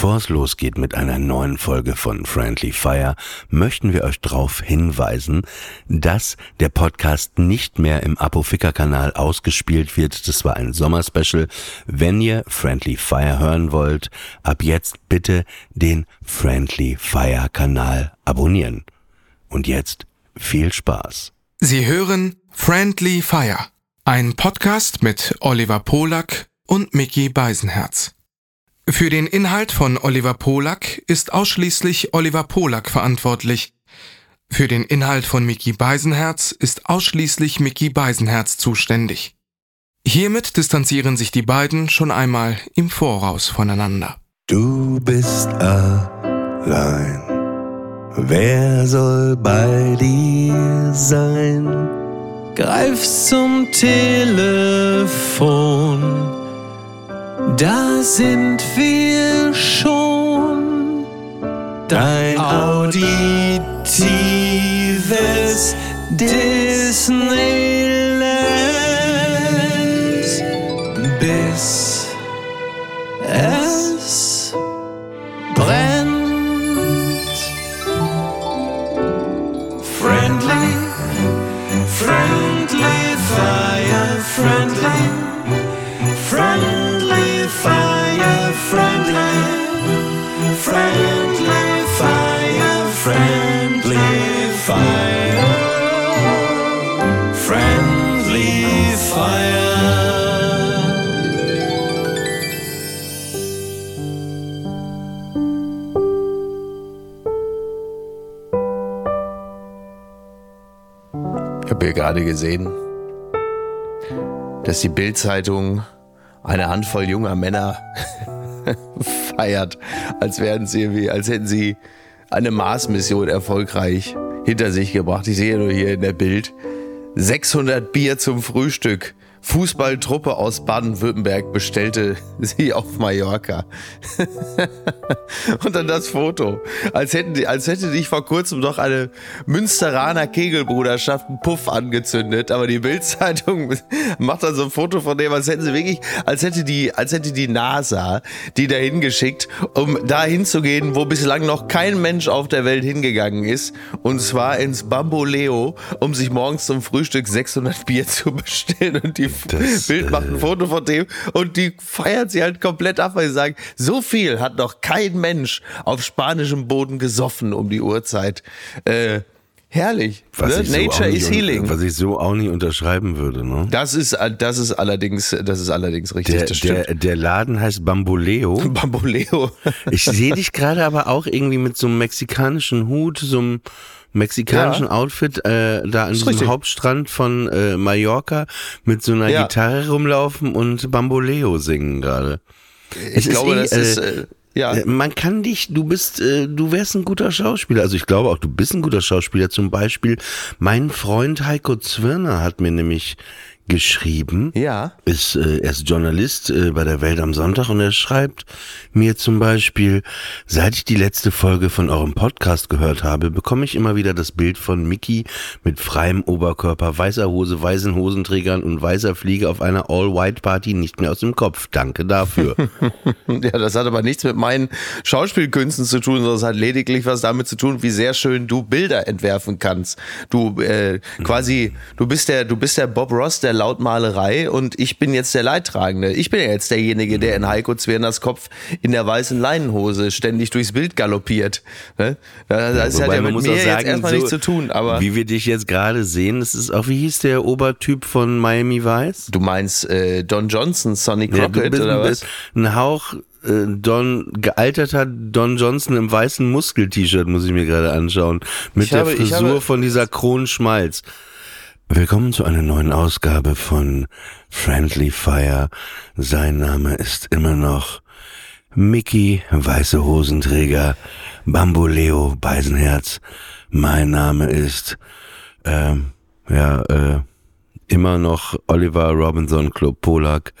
Bevor es losgeht mit einer neuen Folge von Friendly Fire, möchten wir euch darauf hinweisen, dass der Podcast nicht mehr im Apoficker-Kanal ausgespielt wird. Das war ein Sommerspecial. Wenn ihr Friendly Fire hören wollt, ab jetzt bitte den Friendly Fire Kanal abonnieren. Und jetzt viel Spaß. Sie hören Friendly Fire, ein Podcast mit Oliver Polak und Mickey Beisenherz. Für den Inhalt von Oliver Polak ist ausschließlich Oliver Polak verantwortlich. Für den Inhalt von Mickey Beisenherz ist ausschließlich Mickey Beisenherz zuständig. Hiermit distanzieren sich die beiden schon einmal im Voraus voneinander. Du bist allein. Wer soll bei dir sein? Greif zum Telefon da sind wir schon. Dein auditives Disneyland. Bis es brennt. Friendly, friendly fire, friendly, Ich habe hier gerade gesehen, dass die Bild-Zeitung eine Handvoll junger Männer feiert, als wären sie als hätten sie eine Mars-Mission erfolgreich hinter sich gebracht. Ich sehe nur hier in der Bild 600 Bier zum Frühstück. Fußballtruppe aus Baden-Württemberg bestellte sie auf Mallorca. und dann das Foto. Als, hätten die, als hätte dich vor kurzem doch eine Münsteraner Kegelbruderschaft einen Puff angezündet. Aber die Bildzeitung macht dann so ein Foto von dem, als hätten sie wirklich, als hätte die, als hätte die NASA die da hingeschickt, um da hinzugehen, wo bislang noch kein Mensch auf der Welt hingegangen ist. Und zwar ins Bamboleo, um sich morgens zum Frühstück 600 Bier zu bestellen und die das, Bild macht ein äh, Foto von dem und die feiert sie halt komplett ab, weil sie sagen, so viel hat noch kein Mensch auf spanischem Boden gesoffen um die Uhrzeit. Äh, herrlich. Ne? Nature so is healing. Was ich so auch nicht unterschreiben würde. Ne? Das ist, das ist allerdings, das ist allerdings richtig. Der, der, der, Laden heißt Bamboleo. Bamboleo. ich sehe dich gerade aber auch irgendwie mit so einem mexikanischen Hut, so einem mexikanischen ja. Outfit äh, da an diesem. Hauptstrand von äh, Mallorca mit so einer ja. Gitarre rumlaufen und Bamboleo singen gerade. Ich glaube, eh, das ist äh, ja. Äh, man kann dich, du bist, äh, du wärst ein guter Schauspieler. Also ich glaube auch, du bist ein guter Schauspieler. Zum Beispiel, mein Freund Heiko Zwirner hat mir nämlich geschrieben. Ja. Ist, äh, er ist Journalist äh, bei der Welt am Sonntag und er schreibt mir zum Beispiel, seit ich die letzte Folge von eurem Podcast gehört habe, bekomme ich immer wieder das Bild von Mickey mit freiem Oberkörper, weißer Hose, weißen Hosenträgern und weißer Fliege auf einer All-White-Party nicht mehr aus dem Kopf. Danke dafür. ja, das hat aber nichts mit meinen Schauspielkünsten zu tun, sondern es hat lediglich was damit zu tun, wie sehr schön du Bilder entwerfen kannst. Du äh, quasi, du bist der, du bist der Bob Ross der Lautmalerei und ich bin jetzt der Leidtragende. Ich bin ja jetzt derjenige, der in Heiko Zwirners Kopf in der weißen Leinenhose ständig durchs Bild galoppiert. Ne? Das, das ja, hat ja mit mir sagen, jetzt erstmal so, nichts zu tun. Aber wie wir dich jetzt gerade sehen, das ist auch, wie hieß der Obertyp von Miami Vice? Du meinst äh, Don Johnson, Sonny Crockett ja, bist, oder was? Ein Hauch äh, Don, gealterter Don Johnson im weißen Muskel-T-Shirt, muss ich mir gerade anschauen. Mit ich der habe, Frisur habe, von dieser Kronschmalz. Willkommen zu einer neuen Ausgabe von Friendly Fire. Sein Name ist immer noch Mickey, weiße Hosenträger, Bamboleo, Beisenherz. Mein Name ist, ähm, ja, äh, immer noch Oliver Robinson Club Polak.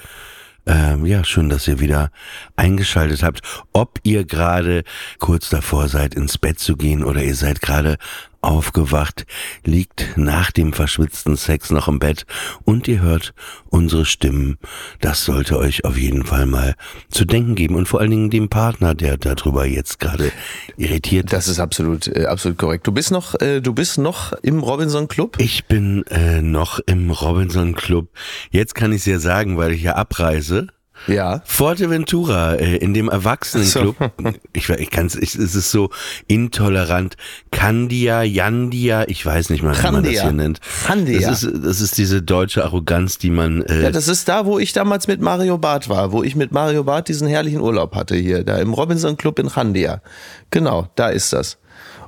Ähm, ja, schön, dass ihr wieder eingeschaltet habt. Ob ihr gerade kurz davor seid, ins Bett zu gehen oder ihr seid gerade aufgewacht, liegt nach dem verschwitzten Sex noch im Bett und ihr hört unsere Stimmen. Das sollte euch auf jeden Fall mal zu denken geben und vor allen Dingen dem Partner, der darüber jetzt gerade irritiert. Das ist absolut, äh, absolut korrekt. Du bist noch, äh, du bist noch im Robinson Club? Ich bin äh, noch im Robinson Club. Jetzt kann ich es ja sagen, weil ich ja abreise. Ja. Forteventura, äh, in dem Erwachsenenclub. So. Ich, ich kann es, es ist so intolerant. Candia, Yandia, ich weiß nicht mal, wie man das hier nennt. Candia. Das ist, das ist diese deutsche Arroganz, die man. Äh ja, das ist da, wo ich damals mit Mario Barth war, wo ich mit Mario Barth diesen herrlichen Urlaub hatte hier, da im Robinson Club in Candia. Genau, da ist das.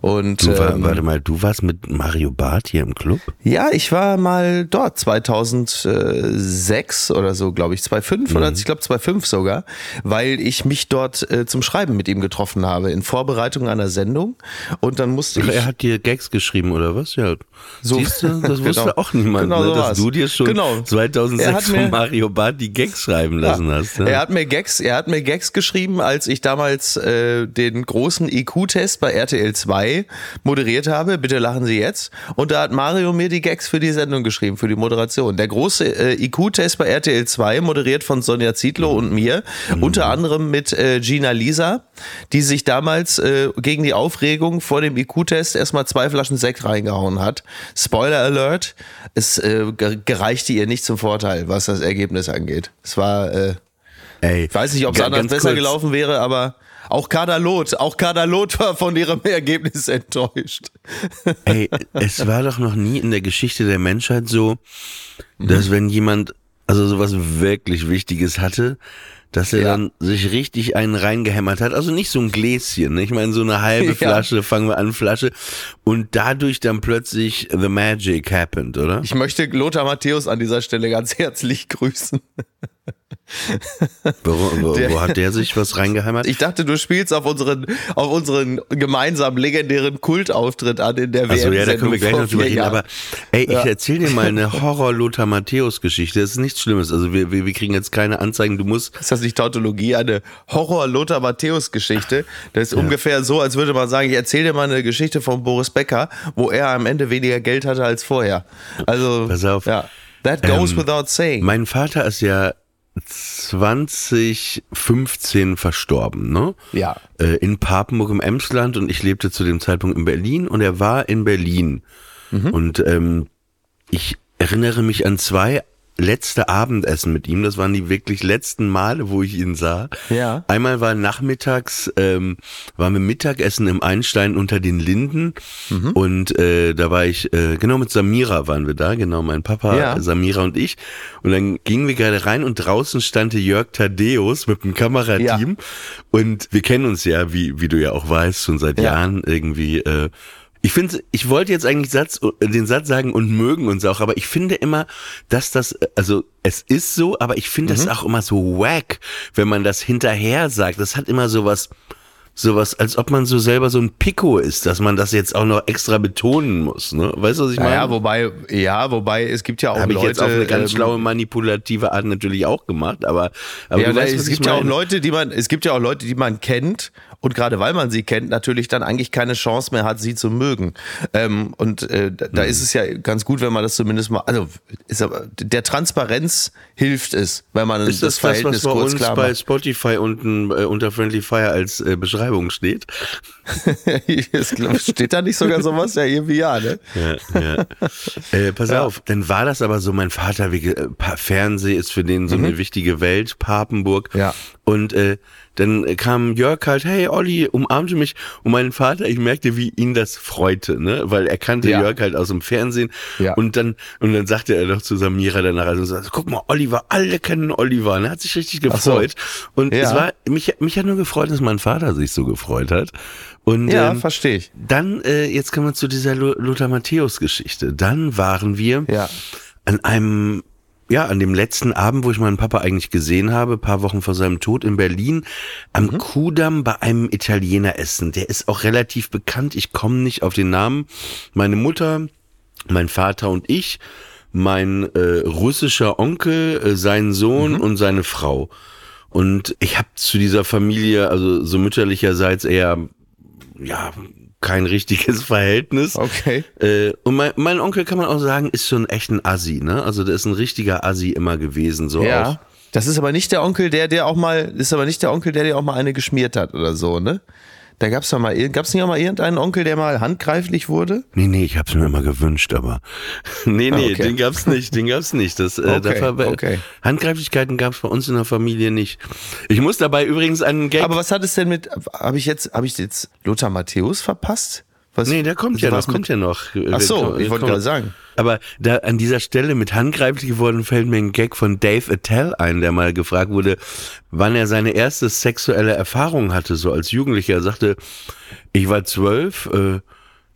Und, du war, ähm, warte mal, du warst mit Mario Barth hier im Club? Ja, ich war mal dort 2006 oder so, glaube ich, 2005 mhm. oder ich glaube 2005 sogar, weil ich mich dort äh, zum Schreiben mit ihm getroffen habe in Vorbereitung einer Sendung und dann musste Ach, ich Er hat dir Gags geschrieben oder was? Ja. So, Siehst du, das wusste genau. auch niemand, genau ne, so dass du dir schon genau. 2006 von Mario Barth die Gags schreiben lassen ja. hast. Ja. Er hat mir Gags, er hat mir Gags geschrieben, als ich damals äh, den großen IQ-Test bei RTL 2 moderiert habe. Bitte lachen Sie jetzt. Und da hat Mario mir die Gags für die Sendung geschrieben, für die Moderation. Der große äh, IQ-Test bei RTL 2, moderiert von Sonja Zietlow und mir. Mhm. Unter anderem mit äh, Gina Lisa, die sich damals äh, gegen die Aufregung vor dem IQ-Test erstmal zwei Flaschen Sekt reingehauen hat. Spoiler Alert, es äh, gereichte ihr nicht zum Vorteil, was das Ergebnis angeht. Es war, äh, ich weiß nicht, ob es anders besser kurz. gelaufen wäre, aber auch Kadalot, auch Kadalot war von ihrem Ergebnis enttäuscht. Ey, es war doch noch nie in der Geschichte der Menschheit so, dass wenn jemand also sowas wirklich Wichtiges hatte, dass er ja. dann sich richtig einen reingehämmert hat. Also nicht so ein Gläschen, ne? ich meine so eine halbe Flasche, ja. fangen wir an, Flasche. Und dadurch dann plötzlich The Magic happened, oder? Ich möchte Lothar Matthäus an dieser Stelle ganz herzlich grüßen. Wo, wo, wo, hat der sich was reingeheimert? Ich dachte, du spielst auf unseren, auf unseren gemeinsamen legendären Kultauftritt an in der WM. Also ja, da können wir gleich noch drüber reden. Aber ey, ja. ich erzähl dir mal eine Horror-Lothar Matthäus-Geschichte. Das ist nichts Schlimmes. Also wir, wir, wir kriegen jetzt keine Anzeigen. Du musst. Ist das nicht Tautologie? Eine Horror-Lothar Matthäus-Geschichte? Das ist ja. ungefähr so, als würde man sagen, ich erzähle dir mal eine Geschichte von Boris Becker, wo er am Ende weniger Geld hatte als vorher. Also. Pass auf. Ja. That goes ähm, without saying. Mein Vater ist ja 2015 verstorben, ne? Ja. Äh, in Papenburg im Emsland und ich lebte zu dem Zeitpunkt in Berlin und er war in Berlin. Mhm. Und ähm, ich erinnere mich an zwei letzte Abendessen mit ihm. Das waren die wirklich letzten Male, wo ich ihn sah. Ja. Einmal war nachmittags, ähm, waren wir Mittagessen im Einstein unter den Linden mhm. und äh, da war ich, äh, genau mit Samira waren wir da, genau mein Papa, ja. Samira und ich. Und dann gingen wir gerade rein und draußen stand Jörg Tadeus mit dem Kamerateam ja. und wir kennen uns ja, wie, wie du ja auch weißt, schon seit ja. Jahren irgendwie äh, ich finde, ich wollte jetzt eigentlich Satz, den Satz sagen und mögen uns auch, aber ich finde immer, dass das, also es ist so, aber ich finde mhm. das auch immer so wack, wenn man das hinterher sagt. Das hat immer so was, sowas, als ob man so selber so ein Pico ist, dass man das jetzt auch noch extra betonen muss. Ne? Weißt du, was ich meine? Ja, wobei, ja, wobei es gibt ja auch Hab Leute. ich jetzt auf eine ganz ähm, schlaue manipulative Art natürlich auch gemacht, aber, aber ja, weißt, es gibt ja auch Leute, die man, es gibt ja auch Leute, die man kennt und gerade weil man sie kennt, natürlich dann eigentlich keine Chance mehr hat, sie zu mögen. Ähm, und äh, da mhm. ist es ja ganz gut, wenn man das zumindest mal, also ist aber der Transparenz hilft es, wenn man ist das, das Verhältnis das, was bei kurz uns klar bei Spotify unten äh, unter Friendly Fire als äh, Beschreibung steht. steht da nicht sogar sowas? Ja, irgendwie ja, ne? Ja, ja. Äh, pass ja. auf, dann war das aber so, mein Vater, wie, äh, Fernseh ist für den so mhm. eine wichtige Welt, Papenburg. Ja. Und äh, dann kam Jörg halt, hey Olli, umarmte mich und mein Vater, ich merkte, wie ihn das freute, ne, weil er kannte ja. Jörg halt aus dem Fernsehen ja. und dann und dann sagte er doch zu Samira danach, also sagte, guck mal, Oliver, alle kennen Oliver, ne, hat sich richtig gefreut so. und ja. es war mich mich hat nur gefreut, dass mein Vater sich so gefreut hat und ja, ähm, verstehe ich. Dann äh, jetzt kommen wir zu dieser Lothar Matthäus Geschichte. Dann waren wir ja. an einem ja, an dem letzten Abend, wo ich meinen Papa eigentlich gesehen habe, paar Wochen vor seinem Tod in Berlin, am mhm. Kudamm bei einem Italiener essen. Der ist auch relativ bekannt. Ich komme nicht auf den Namen. Meine Mutter, mein Vater und ich, mein äh, russischer Onkel, äh, sein Sohn mhm. und seine Frau. Und ich habe zu dieser Familie, also so mütterlicherseits eher, ja, kein richtiges Verhältnis. Okay. Äh, und mein, mein Onkel kann man auch sagen, ist schon echt ein Assi, ne? Also der ist ein richtiger Assi immer gewesen, so Ja. auch. Das ist aber nicht der Onkel, der dir auch mal, ist aber nicht der Onkel, der dir auch mal eine geschmiert hat oder so, ne? Da gab's doch mal, gab's nicht auch mal irgendeinen Onkel, der mal handgreiflich wurde? Nee, nee, ich hab's mir immer gewünscht, aber nee, nee, Okay. den gab's nicht, den gab's nicht. Das, äh, Okay, dafür, okay. Handgreiflichkeiten gab's bei uns in der Familie nicht. Ich muss dabei übrigens einen Gag. Aber was hat es denn mit, habe ich jetzt, habe ich jetzt Lothar Matthäus verpasst? Was, nee, der kommt ja was noch, kommt ja noch. Ach so, ich wollte gerade sagen. Aber da an dieser Stelle mit handgreiflich geworden fällt mir ein Gag von Dave Attell ein, der mal gefragt wurde, wann er seine erste sexuelle Erfahrung hatte, so als Jugendlicher. Er sagte, ich war zwölf, äh,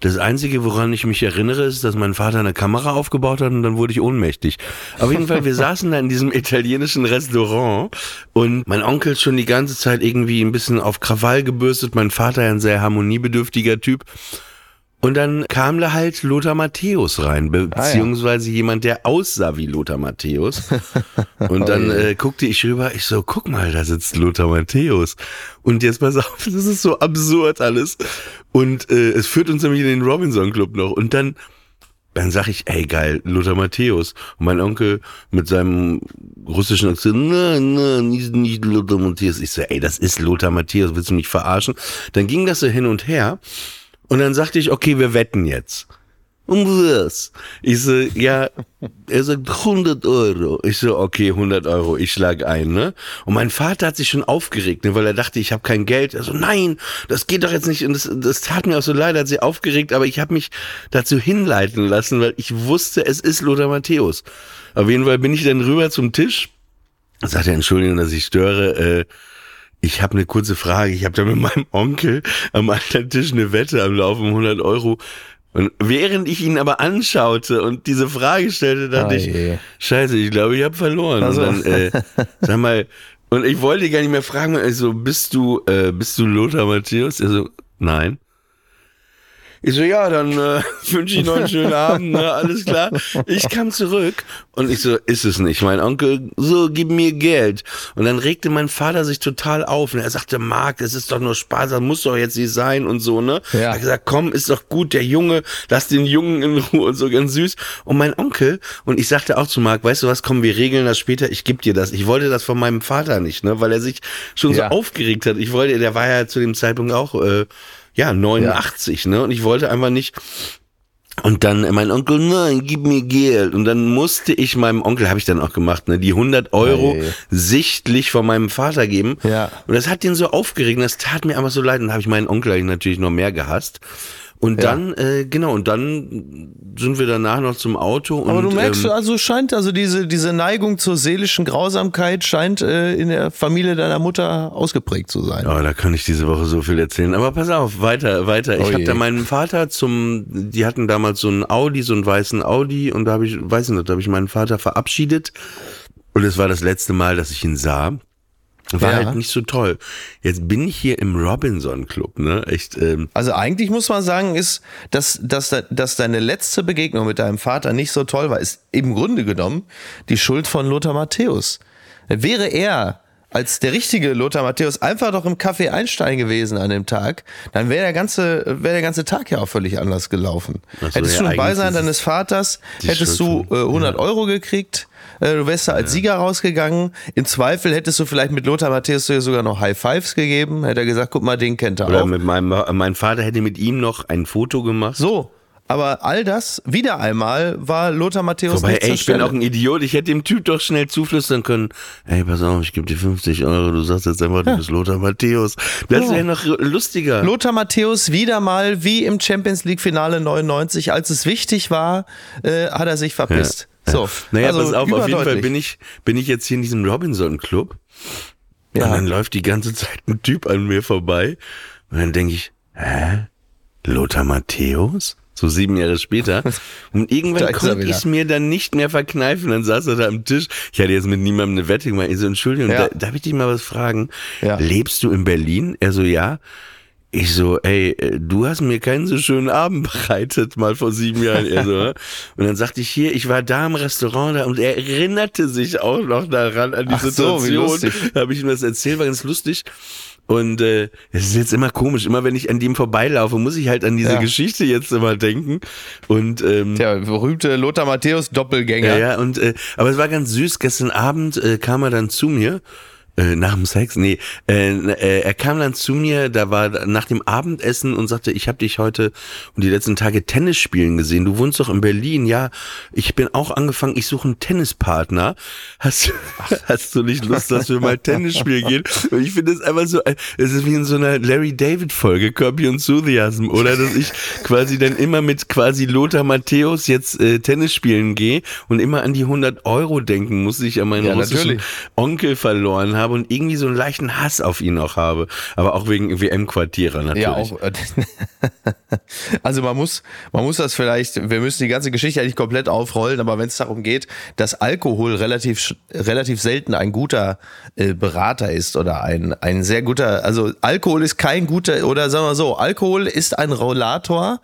das Einzige, woran ich mich erinnere, ist, dass mein Vater eine Kamera aufgebaut hat und dann wurde ich ohnmächtig. Auf jeden Fall, wir saßen da in diesem italienischen Restaurant und mein Onkel ist schon die ganze Zeit irgendwie ein bisschen auf Krawall gebürstet, mein Vater ein sehr harmoniebedürftiger Typ. Und dann kam da halt Lothar Matthäus rein, beziehungsweise jemand, der aussah wie Lothar Matthäus. Und dann äh, guckte ich rüber, ich so, guck mal, da sitzt Lothar Matthäus. Und jetzt pass auf, das ist so absurd alles. Und äh, es führt uns nämlich in den Robinson Club noch. Und dann, dann sag ich, ey geil, Lothar Matthäus. Und mein Onkel mit seinem russischen Akzent, nein, nein, nicht, nicht Lothar Matthäus. Ich so, ey, das ist Lothar Matthäus, willst du mich verarschen? Dann ging das so hin und her. Und dann sagte ich, okay, wir wetten jetzt. Um was? Ich so, ja, er sagt 100 Euro. Ich so, okay, 100 Euro, ich schlag ein, ne? Und mein Vater hat sich schon aufgeregt, ne, weil er dachte, ich habe kein Geld. Er so, nein, das geht doch jetzt nicht. Und das, das tat mir auch so leid, hat sich aufgeregt, aber ich habe mich dazu hinleiten lassen, weil ich wusste, es ist Lothar Matthäus. Auf jeden Fall bin ich dann rüber zum Tisch. Sagt er, Entschuldigung, dass ich störe, äh, ich habe eine kurze Frage. Ich habe da mit meinem Onkel am anderen Tisch eine Wette am Laufen um 100 Euro. Und während ich ihn aber anschaute und diese Frage stellte, dachte Ah, ich, je. scheiße, ich glaube, ich habe verloren. Also. Und dann, äh, sag mal, und ich wollte gar nicht mehr fragen, ich so, bist du, äh, bist du Lothar Matthäus? Er so, nein. Ich so, ja, dann äh, wünsche ich noch einen schönen Abend, ne? alles klar. Ich kam zurück und ich so, ist es nicht. Mein Onkel, so, gib mir Geld. Und dann regte mein Vater sich total auf und er sagte, Marc, es ist doch nur Spaß, das muss doch jetzt nicht sein und so, ne? Ja. Er hat gesagt, komm, ist doch gut, der Junge, lass den Jungen in Ruhe und so ganz süß. Und mein Onkel, und ich sagte auch zu Marc, weißt du was, komm, wir regeln das später, ich geb dir das. Ich wollte das von meinem Vater nicht, ne? Weil er sich schon Ja. so aufgeregt hat. Ich wollte, der war ja zu dem Zeitpunkt auch, äh, ja, 89, ne? Und ich wollte einfach nicht. Und dann mein Onkel, nein, gib mir Geld. Und dann musste ich meinem Onkel, habe ich dann auch gemacht, ne, die 100 Euro Ei. sichtlich von meinem Vater geben. Ja. Und das hat den so aufgeregt, das tat mir aber so leid. Und dann habe ich meinen Onkel eigentlich natürlich noch mehr gehasst. Und Ja. dann, äh, genau, und dann sind wir danach noch zum Auto. Aber und, du merkst, ähm, also scheint, also diese, diese Neigung zur seelischen Grausamkeit scheint äh, in der Familie deiner Mutter ausgeprägt zu sein. Oh, da kann ich diese Woche so viel erzählen. Aber pass auf, weiter, weiter. Ich Oh habe je. da meinen Vater zum, die hatten damals so einen Audi, so einen weißen Audi, und da habe ich, weiß nicht, da habe ich meinen Vater verabschiedet. Und es war das letzte Mal, dass ich ihn sah. War Ja. halt nicht so toll. Jetzt bin ich hier im Robinson Club, ne? Echt, ähm, Also eigentlich muss man sagen, ist, dass, dass, dass deine letzte Begegnung mit deinem Vater nicht so toll war, ist im Grunde genommen die Schuld von Lothar Matthäus. Wäre er als der richtige Lothar Matthäus einfach doch im Café Einstein gewesen an dem Tag, dann wäre der ganze, wäre der ganze Tag ja auch völlig anders gelaufen. Ach so, hättest ja, du im eigentlich Beisein deines Vaters, hättest Schuld du äh, 100 Euro gekriegt, du wärst da als Sieger rausgegangen. Im Zweifel hättest du vielleicht mit Lothar Matthäus sogar noch High Fives gegeben. Hätte er gesagt, guck mal, den kennt er oder auch. mit meinem, mein Vater hätte mit ihm noch ein Foto gemacht. So, aber all das, wieder einmal, war Lothar Matthäus Wobei, nicht ey, ich bin auch ein Idiot. Ich hätte dem Typ doch schnell zuflüstern können. Ey, pass auf, ich gebe dir 50 Euro. Du sagst jetzt einfach, du bist Lothar Matthäus. Das Ja. wäre noch lustiger. Lothar Matthäus wieder mal wie im Champions League Finale 99, als es wichtig war, äh, hat er sich verpisst. So, Naja, also pass auf, auf jeden Fall bin ich, bin ich jetzt hier in diesem Robinson Club. Ja. Und dann läuft die ganze Zeit ein Typ an mir vorbei. Und dann denke ich, hä? Lothar Matthäus? So sieben Jahre später. Und irgendwann konnte ich es mir dann nicht mehr verkneifen. Dann saß er da am Tisch. Ich hatte jetzt mit niemandem eine Wette gemacht. Ich so, Entschuldigung, Ja. da, darf ich dich mal was fragen? Ja. Lebst du in Berlin? Er so, ja. Ich so, ey, äh, du hast mir keinen so schönen Abend bereitet, mal vor sieben Jahren. Er so? Und dann sagte ich hier, ich war da im Restaurant da und er erinnerte sich auch noch daran, an die Ach so, Situation. lustig. Da habe ich ihm das erzählt, war ganz lustig. Und äh, es ist jetzt immer komisch. Immer wenn ich an dem vorbeilaufe, muss ich halt an diese ja. Geschichte jetzt immer denken. Und ähm, der berühmte Lothar Matthäus Doppelgänger. Ja, ja. Und äh, aber es war ganz süß. Gestern Abend äh, kam er dann zu mir äh, nach dem Sex? Nee, äh, äh, er kam dann zu mir, da war nach dem Abendessen und sagte, ich habe dich heute und die letzten Tage Tennis spielen gesehen. Du wohnst doch in Berlin. Ja, ich bin auch angefangen, ich suche einen Tennispartner. Hast, hast du nicht Lust, dass wir mal Tennis spielen gehen? Und ich finde es einfach so, es ist wie in so einer Larry David Folge, Kirby und Enthusiasm, oder dass ich quasi dann immer mit quasi Lothar Matthäus jetzt äh, Tennis spielen gehe und immer an die 100 Euro denken muss, ich an meinen ja, russischen natürlich. Onkel verloren habe habe und irgendwie so einen leichten Hass auf ihn noch habe. Aber auch wegen WM-Quartierer natürlich. Ja, auch. also man muss, man muss das vielleicht, wir müssen die ganze Geschichte eigentlich komplett aufrollen, aber wenn es darum geht, dass Alkohol relativ, relativ selten ein guter äh, Berater ist oder ein, ein sehr guter, also Alkohol ist kein guter, oder sagen wir so, Alkohol ist ein Rollator,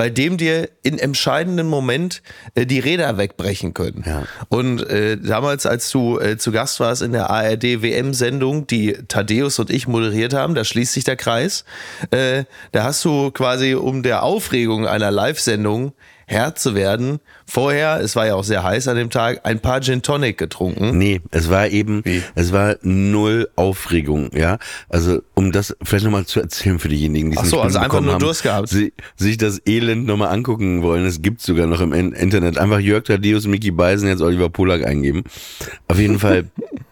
bei dem dir in entscheidenden Moment äh, die Räder wegbrechen können. Ja. Und äh, damals, als du äh, zu Gast warst in der ARD WM-Sendung, die Thaddeus und ich moderiert haben, da schließt sich der Kreis, äh, da hast du quasi um der Aufregung einer Live-Sendung Herr zu werden, vorher, es war ja auch sehr heiß an dem Tag, ein paar Gin Tonic getrunken. Nee, es war eben, Wie? es war null Aufregung, ja. Also, um das vielleicht nochmal zu erzählen für diejenigen, die es Ach so, nicht also einfach nur haben, Durst gehabt. Sie, sich das Elend nochmal angucken wollen, es gibt sogar noch im Internet. Einfach Jörg Tadeus, Mickey Beisen, jetzt Oliver Polak eingeben. Auf jeden Fall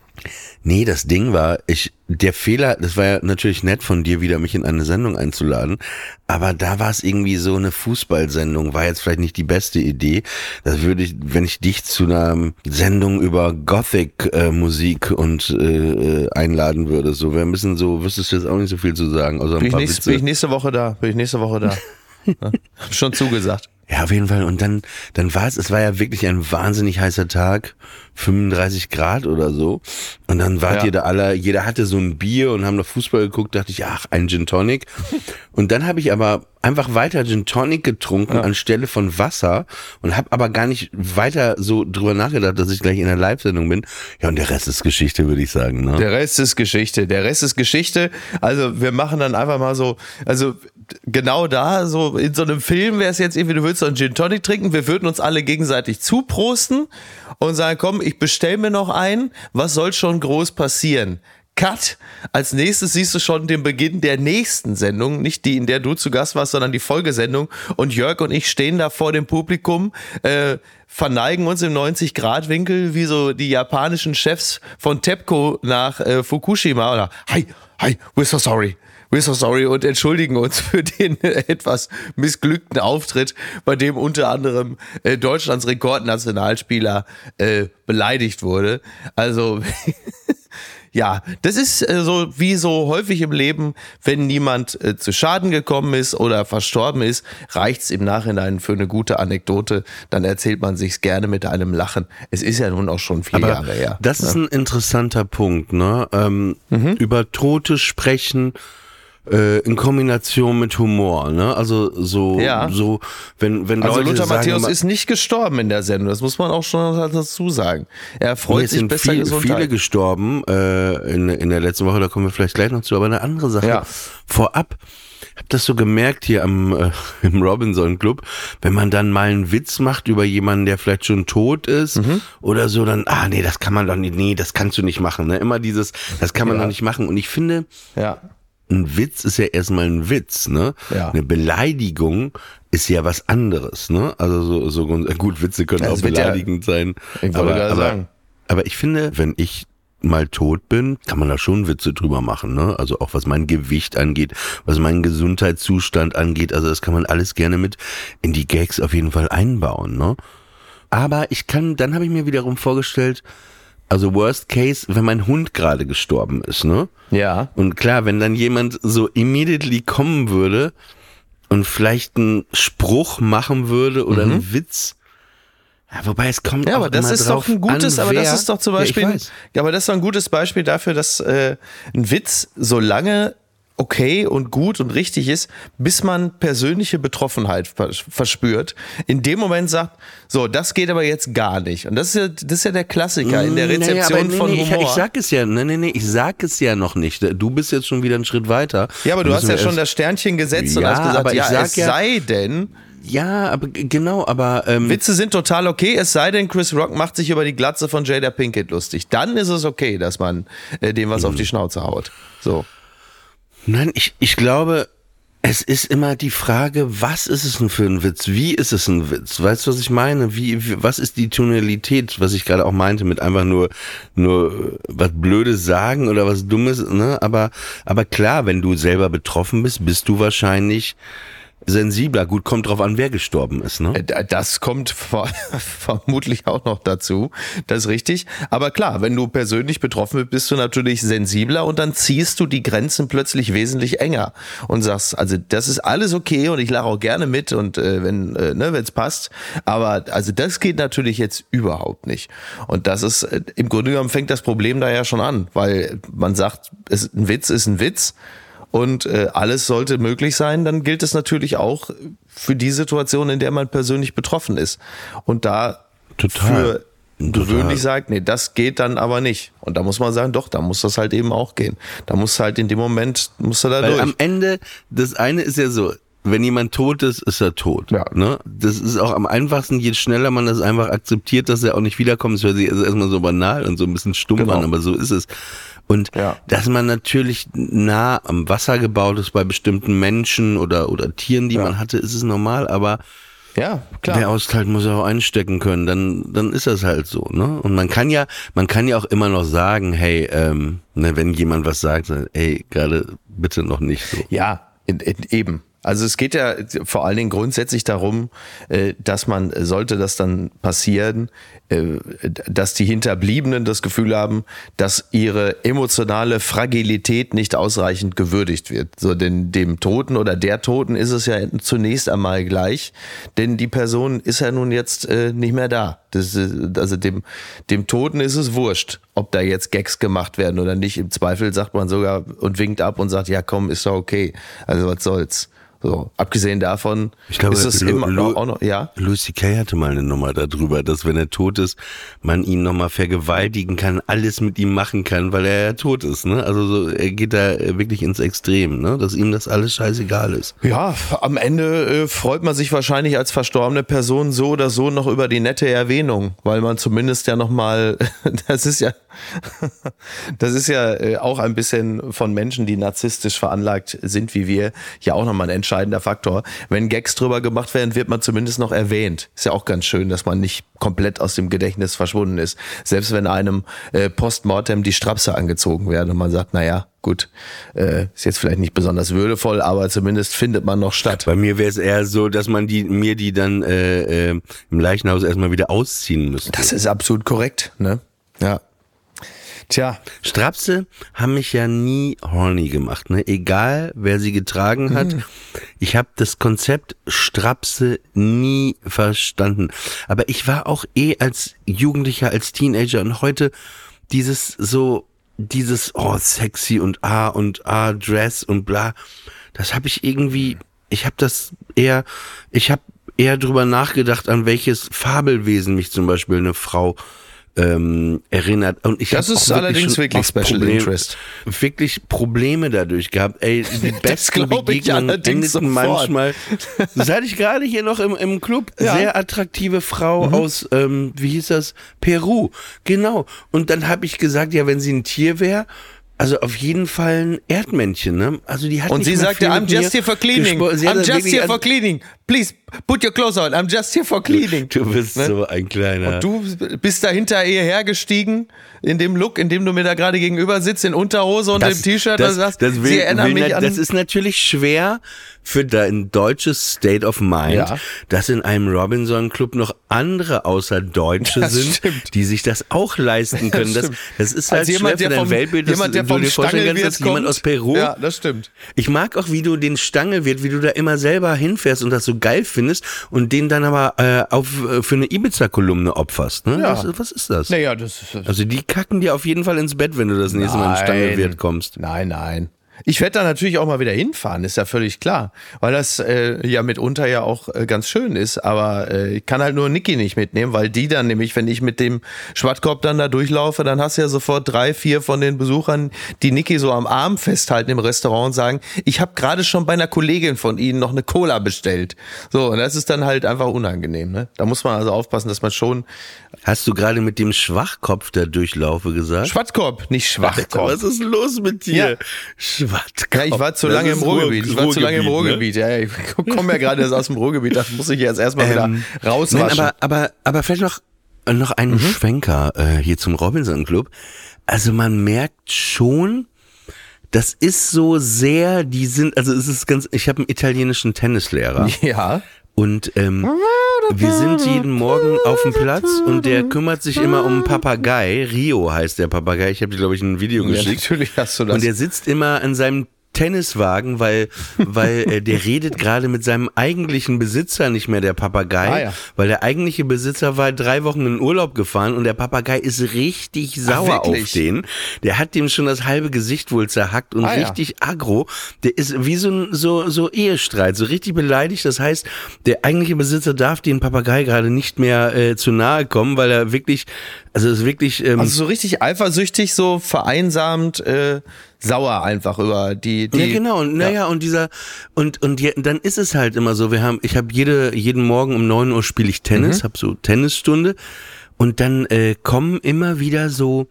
Nee, das Ding war, ich, der Fehler, das war ja natürlich nett von dir wieder, mich in eine Sendung einzuladen, aber da war es irgendwie so eine Fußballsendung, war jetzt vielleicht nicht die beste Idee. Das würde ich, wenn ich dich zu einer Sendung über Gothic-Musik äh, und äh, äh, einladen würde, so wäre ein bisschen so, wüsstest du jetzt auch nicht so viel zu sagen. Außer ein bin, paar ich nächste, bin ich nächste Woche da, bin ich nächste Woche da. ja, hab schon zugesagt. Ja, auf jeden Fall. Und dann, dann war es, es war ja wirklich ein wahnsinnig heißer Tag, 35 Grad oder so. Und dann wart ja. ihr da alle, jeder hatte so ein Bier und haben noch Fußball geguckt, dachte ich, ach, ein Gin Tonic. Und dann habe ich aber einfach weiter Gin Tonic getrunken ja. anstelle von Wasser und habe aber gar nicht weiter so drüber nachgedacht, dass ich gleich in der Live-Sendung bin. Ja, und der Rest ist Geschichte, würde ich sagen. Ne? Der Rest ist Geschichte. Der Rest ist Geschichte. Also wir machen dann einfach mal so, also genau da, so in so einem Film wäre es jetzt irgendwie, du würdest so einen Gin Tonic trinken, wir würden uns alle gegenseitig zuprosten und sagen, komm, ich bestell mir noch einen, was soll schon groß passieren? Cut. Als nächstes siehst du schon den Beginn der nächsten Sendung, nicht die, in der du zu Gast warst, sondern die Folgesendung. Und Jörg und ich stehen da vor dem Publikum, äh, verneigen uns im 90-Grad-Winkel, wie so die japanischen Chefs von TEPCO nach äh, Fukushima. Oder, hi, hi, we're so sorry we're so sorry und entschuldigen uns für den etwas missglückten Auftritt, bei dem unter anderem äh, Deutschlands Rekordnationalspieler äh, beleidigt wurde. Also ja, das ist äh, so wie so häufig im Leben, wenn niemand äh, zu Schaden gekommen ist oder verstorben ist, reicht's im Nachhinein für eine gute Anekdote. Dann erzählt man sich's gerne mit einem Lachen. Es ist ja nun auch schon vier Aber Jahre her. Das ne? ist ein interessanter Punkt, ne? Ähm, mhm. Über Tote sprechen äh, in Kombination mit Humor, ne? Also so, ja. so, wenn, wenn also Leute Luther sagen, Matthäus ist nicht gestorben in der Sendung, das muss man auch schon dazu sagen. Er freut sich sind besser viel, viele gestorben äh, in, in der letzten Woche, da kommen wir vielleicht gleich noch zu, aber eine andere Sache. Ja. Vorab, hab das so gemerkt hier am äh, im Robinson Club, wenn man dann mal einen Witz macht über jemanden, der vielleicht schon tot ist mhm. oder so, dann ah nee, das kann man doch nicht, nee, das kannst du nicht machen, ne? Immer dieses, das kann man ja. doch nicht machen und ich finde, ja ein Witz ist ja erstmal ein Witz, ne? Ja. Eine Beleidigung ist ja was anderes, ne? Also so, so gut, Witze können das auch beleidigend ja, sein. Ich aber, aber, sagen. aber ich finde, wenn ich mal tot bin, kann man da schon Witze drüber machen, ne? Also auch was mein Gewicht angeht, was meinen Gesundheitszustand angeht, also das kann man alles gerne mit in die Gags auf jeden Fall einbauen, ne? Aber ich kann, dann habe ich mir wiederum vorgestellt, also worst case, wenn mein Hund gerade gestorben ist, ne? Ja. Und klar, wenn dann jemand so immediately kommen würde und vielleicht einen Spruch machen würde oder mhm. einen Witz, ja, wobei es kommt ja, aber das ist doch ein gutes, an, aber das ist doch zum Beispiel, ja, ja, aber das ist doch ein gutes Beispiel dafür, dass äh, ein Witz so lange okay und gut und richtig ist, bis man persönliche Betroffenheit verspürt. In dem Moment sagt, so, das geht aber jetzt gar nicht. Und das ist ja, das ist ja der Klassiker in der Rezeption naja, nee, von nee, Humor. Ich, ich sag es ja, nee, nee, nee, ich sag es ja noch nicht. Du bist jetzt schon wieder einen Schritt weiter. Ja, aber du hast ja schon das Sternchen gesetzt ja, und hast gesagt, aber ja, es ja, sei denn, ja, aber genau, aber. Ähm, Witze sind total okay, es sei denn, Chris Rock macht sich über die Glatze von Jada Pinkett lustig. Dann ist es okay, dass man äh, dem was mhm. auf die Schnauze haut. So. Nein, ich, ich glaube, es ist immer die Frage, was ist es denn für ein Witz? Wie ist es ein Witz? Weißt du, was ich meine? Wie, wie was ist die Tonalität, was ich gerade auch meinte, mit einfach nur, nur was Blödes sagen oder was Dummes, ne? Aber, aber klar, wenn du selber betroffen bist, bist du wahrscheinlich sensibler. Gut, kommt drauf an, wer gestorben ist, ne? Äh, das kommt vermutlich auch noch dazu. Das ist richtig. Aber klar, wenn du persönlich betroffen bist, bist du natürlich sensibler und dann ziehst du die Grenzen plötzlich wesentlich enger und sagst, also das ist alles okay und ich lache auch gerne mit und äh, wenn äh, ne, es passt. Aber also das geht natürlich jetzt überhaupt nicht. Und das ist äh, im Grunde genommen fängt das Problem da ja schon an, weil man sagt, es, ein Witz ist ein Witz und äh, alles sollte möglich sein, dann gilt es natürlich auch für die Situation, in der man persönlich betroffen ist. Und da Total. für gewöhnlich sagt, nee, das geht dann aber nicht. Und da muss man sagen, doch, da muss das halt eben auch gehen. Da muss halt in dem Moment, muss er da Weil durch. Am Ende, das eine ist ja so, wenn jemand tot ist, ist er tot. Ja. Ne? Das ist auch am einfachsten, je schneller man das einfach akzeptiert, dass er auch nicht wiederkommt. Das hört sich erstmal so banal und so ein bisschen stumm genau. an, aber so ist es. Und ja. dass man natürlich nah am Wasser gebaut ist bei bestimmten Menschen oder, oder Tieren, die ja. man hatte, ist es normal, aber ja, klar. Wer austeilt, muss auch einstecken können. Dann, dann ist das halt so, ne? Und man kann ja, man kann ja auch immer noch sagen, hey, ähm, ne, wenn jemand was sagt, ey, gerade bitte noch nicht so. Ja, in, in, eben. Also es geht ja vor allen Dingen grundsätzlich darum, äh, dass man, sollte das dann passieren, äh, dass die Hinterbliebenen das Gefühl haben, dass ihre emotionale Fragilität nicht ausreichend gewürdigt wird. So, denn dem Toten oder der Toten ist es ja zunächst einmal gleich, denn die Person ist ja nun jetzt äh, nicht mehr da. Das, also dem, dem Toten ist es wurscht, ob da jetzt Gags gemacht werden oder nicht. Im Zweifel sagt man sogar und winkt ab und sagt, ja komm, ist doch okay. Also was soll's. So, abgesehen davon ich glaube, ist es Lu, immer Lu, auch noch, ja. Lucy Kay hatte mal eine Nummer darüber, dass wenn er tot ist, man ihn nochmal vergewaltigen kann, alles mit ihm machen kann, weil er ja tot ist, ne? Also so, er geht da wirklich ins Extrem, ne? Dass ihm das alles scheißegal ist. Ja, am Ende äh, freut man sich wahrscheinlich als verstorbene Person so oder so noch über die nette Erwähnung, weil man zumindest ja nochmal, das ist ja, das ist ja äh, auch ein bisschen von Menschen, die narzisstisch veranlagt sind wie wir, ja auch nochmal ein entscheidender Faktor. Wenn Gags drüber gemacht werden, wird man zumindest noch erwähnt. Ist ja auch ganz schön, dass man nicht komplett aus dem Gedächtnis verschwunden ist. Selbst wenn einem äh, postmortem die Strapse angezogen werden und man sagt, naja, gut, äh, ist jetzt vielleicht nicht besonders würdevoll, aber zumindest findet man noch statt. Bei mir wäre es eher so, dass man die mir die dann äh, äh, im Leichenhaus erstmal wieder ausziehen müsste. Das ist absolut korrekt, ne? Ja. Tja. Strapse haben mich ja nie horny gemacht, ne? Egal, wer sie getragen hat. Mhm. Ich habe das Konzept Strapse nie verstanden. Aber ich war auch eh als Jugendlicher, als Teenager und heute dieses so, dieses, oh, sexy und ah und ah, Dress und bla. Das habe ich irgendwie, ich habe das eher, ich habe eher drüber nachgedacht, an welches Fabelwesen mich zum Beispiel eine Frau ähm, erinnert. Und ich das ist allerdings wirklich Special Problem, Interest. Wirklich Probleme dadurch gehabt. Ey, die besten Begegnungen endeten manchmal. Das hatte ich gerade hier noch im, im Club. Ja. Sehr attraktive Frau mhm. aus, ähm, wie hieß das? Peru. Genau. Und dann habe ich gesagt, ja, wenn sie ein Tier wäre, also auf jeden Fall ein Erdmännchen, ne? Also die hat Und sie sagte, I'm just here for cleaning. I'm just here for cleaning. Please put your clothes on. I'm just here for cleaning. Du bist ne? so ein kleiner. Und du bist da hinter ihr hergestiegen in dem Look, in dem du mir da gerade gegenüber sitzt, in Unterhose und das, dem T-Shirt. Das, das, das, will, will, mich an. Das ist natürlich schwer für dein deutsches State of Mind, ja. dass in einem Robinson Club noch andere außer Deutsche das sind, stimmt. die sich das auch leisten können. Das, das, ist halt also jemand, schwer für dein Weltbild, jemand, der vom vorstellen kannst, dass jemand aus Peru. Ja, das stimmt. Ich mag auch, wie du den Stangelwirt, wie du da immer selber hinfährst und das so geil findest und den dann aber äh, auf, äh, für eine Ibiza-Kolumne opferst. Ne? Ja. Was, was, ist das? Naja, das ist, also die kacken dir auf jeden Fall ins Bett, wenn du das nächste nein. Mal in Stangelwirt kommst. Nein, nein. Ich werde da natürlich auch mal wieder hinfahren, ist ja völlig klar. Weil das äh, ja mitunter ja auch äh, ganz schön ist. Aber äh, ich kann halt nur Niki nicht mitnehmen, weil die dann nämlich, wenn ich mit dem Schwattkorb dann da durchlaufe, dann hast du ja sofort drei, vier von den Besuchern, die Niki so am Arm festhalten im Restaurant und sagen, ich habe gerade schon bei einer Kollegin von ihnen noch eine Cola bestellt. So, und das ist dann halt einfach unangenehm. Ne? Da muss man also aufpassen, dass man schon. Hast du gerade mit dem Schwachkopf der Durchlaufe gesagt? Schwattkorb, nicht Schwachkopf. Was ist los mit dir? Ja. Schwattkopf. Ja, ich war zu lange im Ruhrgebiet. Ich war zu lange im Ruhrgebiet. Ja, ich komme ja gerade erst aus dem Ruhrgebiet. Das muss ich jetzt erstmal wieder Ähm, rauswaschen. Nein, aber, aber, aber vielleicht noch, noch einen Mhm. Schwenker äh, hier zum Robinson Club. Also man merkt schon, das ist so sehr, die sind, also es ist ganz, ich habe einen italienischen Tennislehrer ja. Und ähm, wir sind jeden Morgen auf dem Platz und der kümmert sich immer um einen Papagei. Rio heißt der Papagei. Ich habe dir, glaube ich, ein Video ja, geschickt. natürlich hast du das. Und der sitzt immer an seinem Tenniswagen, weil, weil äh, der redet gerade mit seinem eigentlichen Besitzer nicht mehr, der Papagei. Ah, ja. Weil der eigentliche Besitzer war drei Wochen in Urlaub gefahren und der Papagei ist richtig sauer auf wirklich? den. Der hat dem schon das halbe Gesicht wohl zerhackt und Ah, ja. richtig aggro. Der ist wie so ein so, so Ehestreit, so richtig beleidigt. Das heißt, der eigentliche Besitzer darf den Papagei gerade nicht mehr äh, zu nahe kommen, weil er wirklich, also ist wirklich. Ähm, also so richtig eifersüchtig, so vereinsamt, äh, sauer einfach über die. die ja, genau. Und naja, und dieser, und, und je, dann ist es halt immer so, wir haben, ich habe jede, jeden Morgen um 9 Uhr spiele ich Tennis, Mhm. hab so Tennisstunde und dann äh, kommen immer wieder so,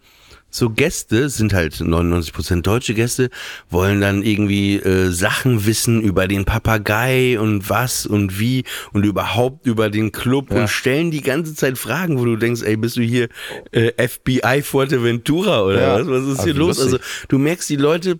so Gäste, sind halt 99% deutsche Gäste, wollen dann irgendwie äh, Sachen wissen über den Papagei und was und wie und überhaupt über den Club und stellen die ganze Zeit Fragen, wo du denkst, ey, bist du hier äh, FBI Fuerteventura oder Ja. was? Was ist hier wie los? lustig. Also du merkst, die Leute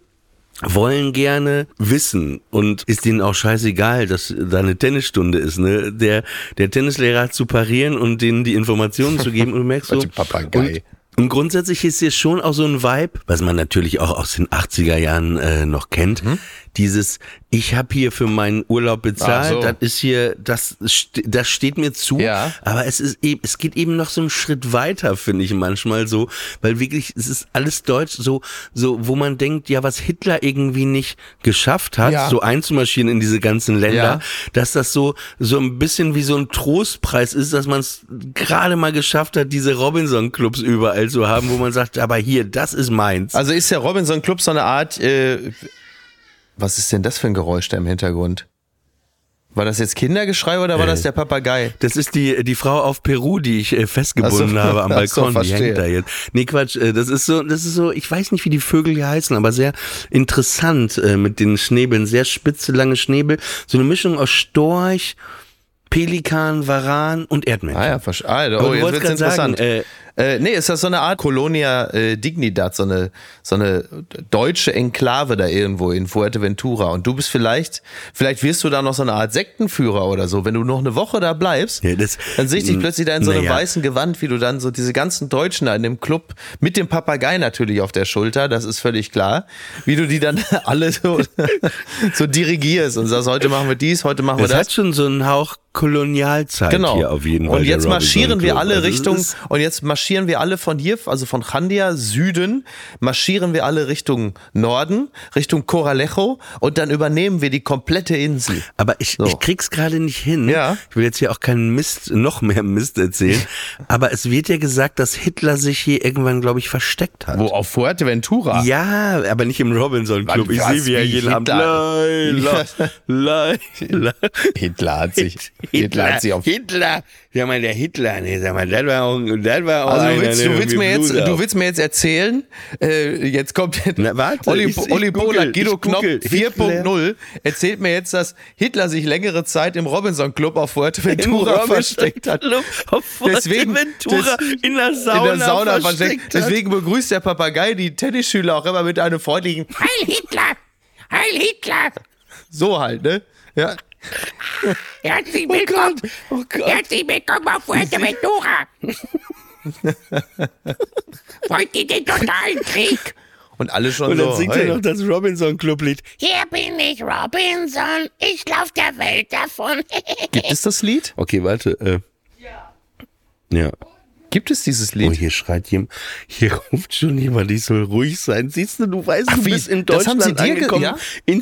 wollen gerne wissen und ist ihnen auch scheißegal, dass da eine Tennisstunde ist. Ne? Der, der Tennislehrer hat zu parieren und denen die Informationen zu geben und du merkst so. Papagei. Und, und grundsätzlich ist hier schon auch so ein Vibe, was man natürlich auch aus den 80er Jahren äh, noch kennt. Mhm. Dieses, ich habe hier für meinen Urlaub bezahlt, so. das ist hier, das, das steht mir zu. Ja. Aber es ist eben, es geht eben noch so einen Schritt weiter, finde ich manchmal so, weil wirklich, es ist alles deutsch, so, so, wo man denkt, ja, was Hitler irgendwie nicht geschafft hat, Ja. so einzumarschieren in diese ganzen Länder, Ja. dass das so, so ein bisschen wie so ein Trostpreis ist, dass man es gerade mal geschafft hat, diese Robinson-Clubs überall zu haben, wo man sagt, aber hier, das ist meins. Also ist der Robinson Club so eine Art. Äh, was ist denn das für ein Geräusch da im Hintergrund? War das jetzt Kindergeschrei oder war Äh. das der Papagei? Das ist die, die Frau auf Peru, die ich äh, festgebunden so. habe am Ach so, Balkon. die verstehe. hängt da jetzt. Nee, Quatsch, äh, das ist so, das ist so, ich weiß nicht, wie die Vögel hier heißen, aber sehr interessant äh, mit den Schnäbeln. Sehr spitze, lange Schnäbel. So eine Mischung aus Storch, Pelikan, Varan und Erdmännchen. Ah ja, versch- ah, oh, jetzt wird's grad sagen, interessant. Äh, nee, ist das so eine Art Colonia äh, Dignidad, so eine, so eine deutsche Enklave da irgendwo in Fuerteventura. Und du bist vielleicht, vielleicht wirst du da noch so eine Art Sektenführer oder so. Wenn du noch eine Woche da bleibst, Ja, das- dann sehe ich dich plötzlich da in so einem Naja. weißen Gewand, wie du dann so diese ganzen Deutschen da in dem Club mit dem Papagei natürlich auf der Schulter, das ist völlig klar, wie du die dann alle so, so dirigierst und sagst, heute machen wir dies, heute machen wir Es das. hat schon so einen Hauch Kolonialzeit Genau. hier auf jeden Fall. Und jetzt marschieren wir alle Also Richtung, und jetzt marschieren wir alle von hier, also von Chandia Süden, marschieren wir alle Richtung Norden, Richtung Coralejo und dann übernehmen wir die komplette Insel. Aber ich, So. ich krieg's gerade nicht hin. Ja. Ich will jetzt hier auch keinen Mist, noch mehr Mist erzählen. aber es wird ja gesagt, dass Hitler sich hier irgendwann, glaube ich, versteckt hat. Wo, auf Fuerteventura? Ja, aber nicht im Robinson Club. Ich sehe, wie er jeden Abend. Hitler? Leila, Leila. Hitler hat sich, Hitler hat sich auf Hitler. Sag mal, der Hitler, nee, sag mal, das war auch, das war auch Also du willst, du willst mir jetzt, Blut du auf. willst mir jetzt erzählen, äh, jetzt kommt Na, warte, Olli, ich- ich Olli google, Pola, Guido ich Knopf google. 4.0 erzählt mir jetzt, dass Hitler sich längere Zeit im Robinson Club auf Fuerteventura versteckt hat. Auf Deswegen- Fuerteventura des- in der Sauna, in der Sauna versteckt. versteckt hat. Deswegen begrüßt der Papagei die Tennisschüler auch immer mit einem freundlichen Heil Hitler! Heil Hitler! so halt, ne? Ja. Herzlich willkommen! Oh Gott. Herzlich willkommen auf Fuerteventura! Wollt ihr den totalen Krieg? Und alle schon Und dann so. singt hey. er noch das Robinson Club Lied. Hier bin ich, Robinson. Ich lauf der Welt davon. Gibt es das Lied? Okay, warte. Äh. Ja. Ja. Gibt es dieses Oh, Lied? hier schreit jemand, hier ruft schon jemand, ich soll ruhig sein. Siehst du, du weißt, Ach, du wie? bist in Das haben Deutschland sie dir ge- angekommen. ja? In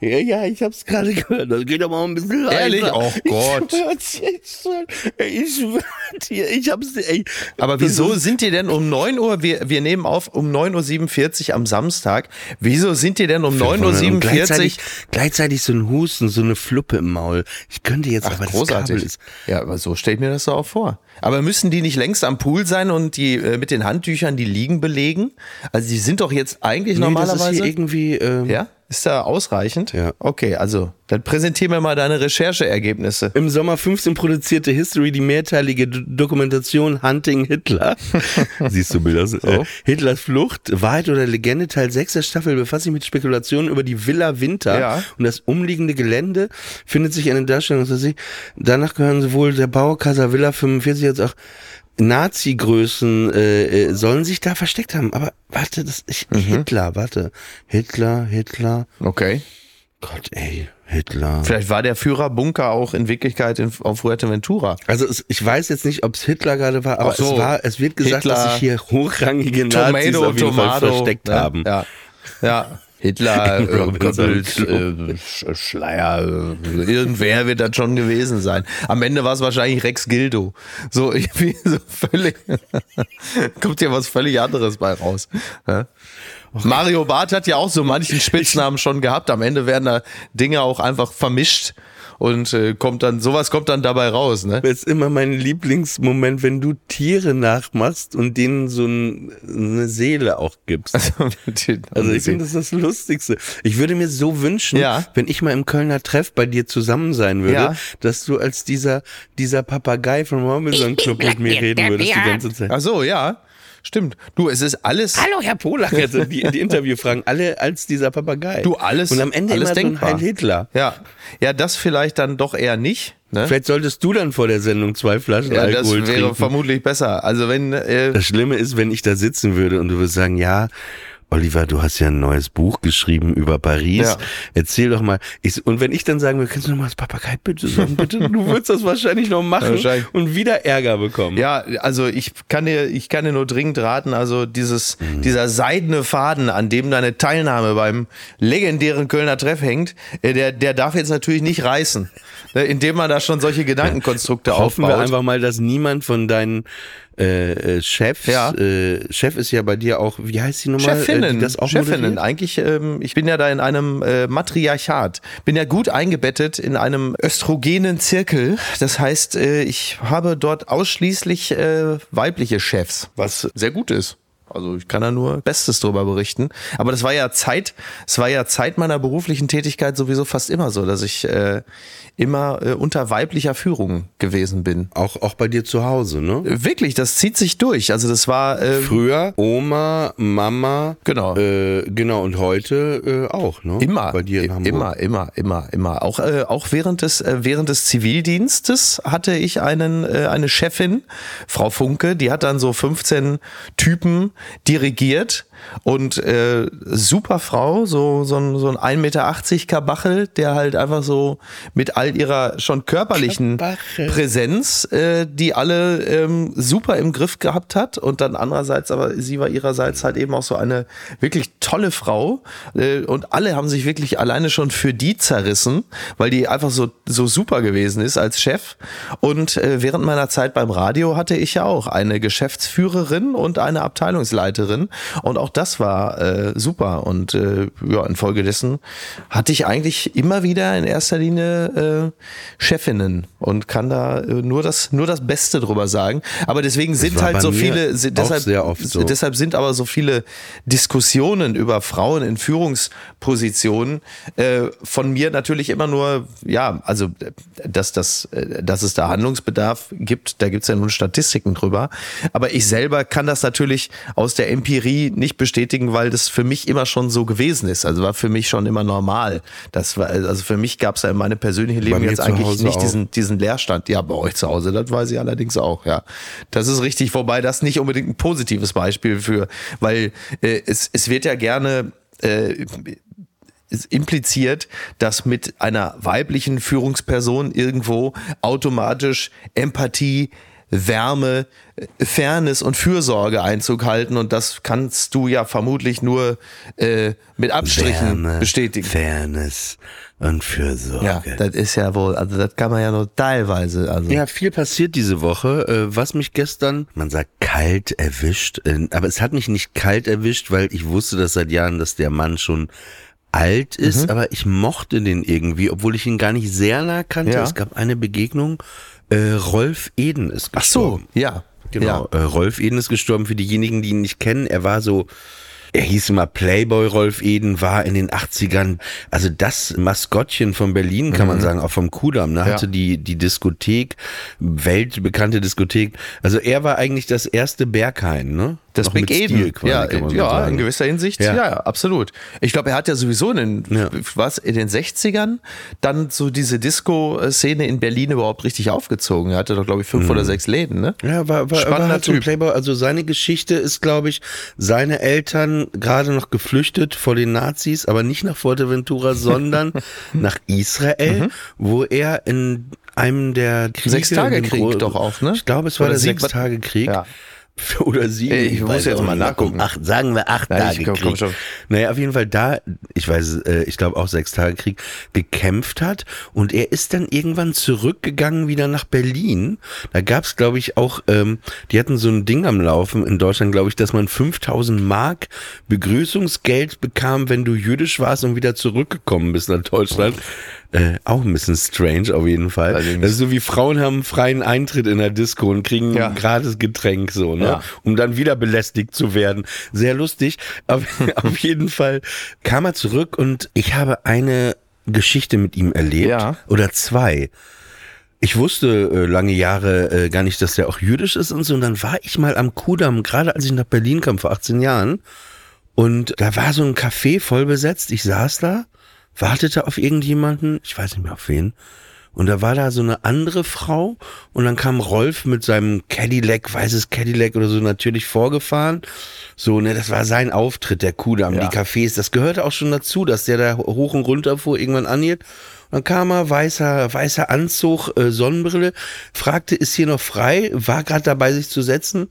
ja, ja, ich hab's gerade gehört. Das geht aber auch ein bisschen leiser. Ehrlich? Oh Gott. Ich schwör's jetzt schon. Ich dir, ich hab's, ey. Aber wieso sind die denn um 9 Uhr, wir, wir nehmen auf um 9.47 Uhr am Samstag, wieso sind die denn um Und 9.47 Uhr? Gleichzeitig, gleichzeitig so ein Husten, so eine Fluppe im Maul. Ich könnte jetzt, Ach, aber das großartig. Kabel ist, Ja, aber so stelle ich mir das so auch vor. Aber müssen die nicht längst am Pool sein und die äh, mit den Handtüchern die Liegen belegen? Also die sind doch jetzt eigentlich nee, normalerweise. irgendwie, ähm, ja? Ist da ausreichend? Ja. Okay, also dann präsentier mir mal deine Rechercheergebnisse. Im Sommer 15 produzierte History die mehrteilige D Dokumentation Hunting Hitler. Siehst du Bilder? Äh, Hitlers Flucht, Wahrheit oder Legende, Teil 6 der Staffel befasst sich mit Spekulationen über die Villa Winter Ja. und das umliegende Gelände findet sich eine Darstellung. Weiß ich. Danach gehören sowohl der Bau Casa Villa 45 als auch Nazi-Größen äh, äh, sollen sich da versteckt haben. Aber warte, das ich, Hitler, warte. Hitler, Hitler. Okay. Gott, ey, Hitler. Vielleicht war der Führerbunker auch in Wirklichkeit in, auf Fuerteventura. Also es, ich weiß jetzt nicht, ob es Hitler gerade war, aber so. es war, es wird gesagt, Hitler, dass sich hier hochrangige Nazis Tomato, auf jeden Fall versteckt ne? haben. Ja. ja. Hitler, äh, Goebbels, äh, Sch- Schleier, äh, irgendwer wird das schon gewesen sein. Am Ende war es wahrscheinlich Rex Gildo. So irgendwie so völlig, kommt hier was völlig anderes bei raus. Ja? Mario Barth hat ja auch so manchen Spitznamen schon gehabt. Am Ende werden da Dinge auch einfach vermischt und äh, kommt dann, sowas kommt dann dabei raus, ne? Das ist immer mein Lieblingsmoment, wenn du Tiere nachmachst und denen so ein, eine Seele auch gibst. Also ich finde, das ist das Lustigste. Ich würde mir so wünschen, Ja. wenn ich mal im Kölner Treff bei dir zusammen sein würde, Ja. dass du als dieser, dieser Papagei vom Robinson Club mit mir reden würdest die ganze Zeit. Ach so, ja. Stimmt. Du, es ist alles. Hallo, Herr Polak, also die, die Interviewfragen, alle als dieser Papagei. Du, alles. Und am Ende alles immer denkbar. so ein Heil Hitler. Ja. Ja, das vielleicht dann doch eher nicht. Ne? Vielleicht solltest du dann vor der Sendung zwei Flaschen Ja, das Alkohol wäre trinken. vermutlich besser. Also wenn äh, Das Schlimme ist, wenn ich da sitzen würde und du würdest sagen, ja, Oliver, du hast ja ein neues Buch geschrieben über Paris. Ja. Erzähl doch mal. Ich, und wenn ich dann sagen würde, kannst du noch mal das Papagei bitte sagen, bitte? Du würdest das wahrscheinlich noch machen Wahrscheinlich. und wieder Ärger bekommen. ja, also ich kann dir, ich kann dir nur dringend raten, also dieses, Mhm. dieser seidene Faden, an dem deine Teilnahme beim legendären Kölner Treff hängt, äh, der, der darf jetzt natürlich nicht reißen. Ne, Indem man da schon solche Gedankenkonstrukte Hoffen aufbaut. wir einfach mal, dass niemand von deinen äh, äh, Chefs, Ja. äh, Chef ist ja bei dir auch, wie heißt die nochmal? Chefinnen, äh, das auch Chefinnen. moderiert? Eigentlich, ähm, ich bin ja da in einem äh, Matriarchat. Bin ja gut eingebettet in einem östrogenen Zirkel. Das heißt, äh, ich habe dort ausschließlich äh, weibliche Chefs, was sehr gut ist. Also ich kann da nur Bestes drüber berichten. Aber das war ja Zeit, es war ja Zeit meiner beruflichen Tätigkeit sowieso fast immer so, dass ich äh, immer äh, unter weiblicher Führung gewesen bin. Auch, auch bei dir zu Hause, ne? Wirklich, das zieht sich durch. Also das war äh, Früher Oma, Mama, Genau. äh, genau und heute äh, auch, ne? Immer, bei dir in Hamburg. immer, immer, immer, immer. Auch, äh, auch während des äh, während des Zivildienstes hatte ich einen äh, eine Chefin, Frau Funke, die hat dann so 15 Typen dirigiert und äh, super Frau, so so ein so ein 1,80 Meter Kabachel, der halt einfach so mit all ihrer schon körperlichen Kabachel. Präsenz, äh, die alle ähm, super im Griff gehabt hat. Und dann andererseits, aber sie war ihrerseits halt eben auch so eine wirklich tolle Frau. Äh, und alle haben sich wirklich alleine schon für die zerrissen, weil die einfach so so super gewesen ist als Chef. Und äh, während meiner Zeit beim Radio hatte ich ja auch eine Geschäftsführerin und eine Abteilungsleiterin. Und auch das war äh, super und äh, ja infolgedessen hatte ich eigentlich immer wieder in erster Linie äh, Chefinnen und kann da äh, nur das nur das Beste drüber sagen. Aber deswegen sind halt so viele, auch deshalb, sehr oft so. deshalb sind aber so viele Diskussionen über Frauen in Führungspositionen äh, von mir natürlich immer nur, ja, also dass, das, äh, dass es da Handlungsbedarf gibt, da gibt es ja nun Statistiken drüber. Aber ich selber kann das natürlich aus der Empirie nicht bestätigen, weil das für mich immer schon so gewesen ist. Also war für mich schon immer normal. Das war, also für mich gab es ja in meinem persönlichen Leben jetzt eigentlich Hause nicht auch. diesen, diesen Leerstand. Ja, bei euch zu Hause, das weiß ich allerdings auch, ja. Das ist richtig, wobei das nicht unbedingt ein positives Beispiel für, weil äh, es, es wird ja gerne äh, impliziert, dass mit einer weiblichen Führungsperson irgendwo automatisch Empathie, Wärme, Fairness und Fürsorge Einzug halten und das kannst du ja vermutlich nur äh, mit Abstrichen Wärme, bestätigen. Fairness und Fürsorge. Ja, das ist ja wohl, also das kann man ja nur teilweise. Also. Ja, viel passiert diese Woche, äh, was mich gestern, man sagt kalt erwischt, äh, aber es hat mich nicht kalt erwischt, weil ich wusste das seit Jahren, dass der Mann schon alt ist, mhm. aber ich mochte den irgendwie, obwohl ich ihn gar nicht sehr nah kannte. Ja. Es gab eine Begegnung, äh, Rolf Eden ist gestorben. Ach so, ja. Genau, ja. Äh, Rolf Eden ist gestorben. Für diejenigen, die ihn nicht kennen, er war so er hieß immer Playboy Rolf Eden, war in den 80ern, also das Maskottchen von Berlin, kann mhm. man sagen, auch vom Kudamm, ne, hatte die, die Diskothek, weltbekannte Diskothek. Also er war eigentlich das erste Berghain, ne? Das Big Eden. Quasi, ja, ja in gewisser Hinsicht, ja, ja absolut. Ich glaube, er hat ja sowieso in den, ja. was, in den 60ern dann so diese Disco-Szene in Berlin überhaupt richtig aufgezogen. Er hatte doch, glaube ich, fünf mhm. oder sechs Läden, ne? Ja, war, war, Spannender war halt so ein Playboy. Also seine Geschichte ist, glaube ich, seine Eltern gerade noch geflüchtet vor den Nazis, aber nicht nach Fuerteventura, sondern nach Israel, mhm. wo er in einem der Kriege... Sechstagekrieg doch auch, ne? Ich glaube, es war oder der Sechstagekrieg. Ja oder sieben. Ich, ich muss jetzt mal nachgucken. Acht, sagen wir acht ja, Tage komm, Krieg. Komm naja, auf jeden Fall da, ich weiß, äh, ich glaube auch sechs Tage Krieg, gekämpft hat und er ist dann irgendwann zurückgegangen wieder nach Berlin. Da gab's, glaube ich, auch, ähm, die hatten so ein Ding am Laufen in Deutschland, glaube ich, dass man 5000 Mark Begrüßungsgeld bekam, wenn du jüdisch warst und wieder zurückgekommen bist nach Deutschland. Äh, auch ein bisschen strange auf jeden Fall. Allerdings. Das ist so wie Frauen haben freien Eintritt in der Disco und kriegen ja. ein gratis Getränk so, ne? Ja. Um dann wieder belästigt zu werden. Sehr lustig. Auf, auf jeden Fall kam er zurück und ich habe eine Geschichte mit ihm erlebt. Ja. Oder zwei. Ich wusste äh, lange Jahre äh, gar nicht, dass der auch jüdisch ist und so. Und dann war ich mal am Kudamm, gerade als ich nach Berlin kam vor 18 Jahren. Und da war so ein Café voll besetzt. Ich saß da wartete auf irgendjemanden, ich weiß nicht mehr auf wen. Und da war da so eine andere Frau und dann kam Rolf mit seinem Cadillac, weißes Cadillac oder so natürlich vorgefahren. So, ne, das war sein Auftritt, der Kudamm, ja. die Cafés. Das gehörte auch schon dazu, dass der da hoch und runter fuhr, irgendwann anhielt. Dann kam er, weißer, weißer Anzug, äh, Sonnenbrille, fragte, ist hier noch frei, war gerade dabei, sich zu setzen.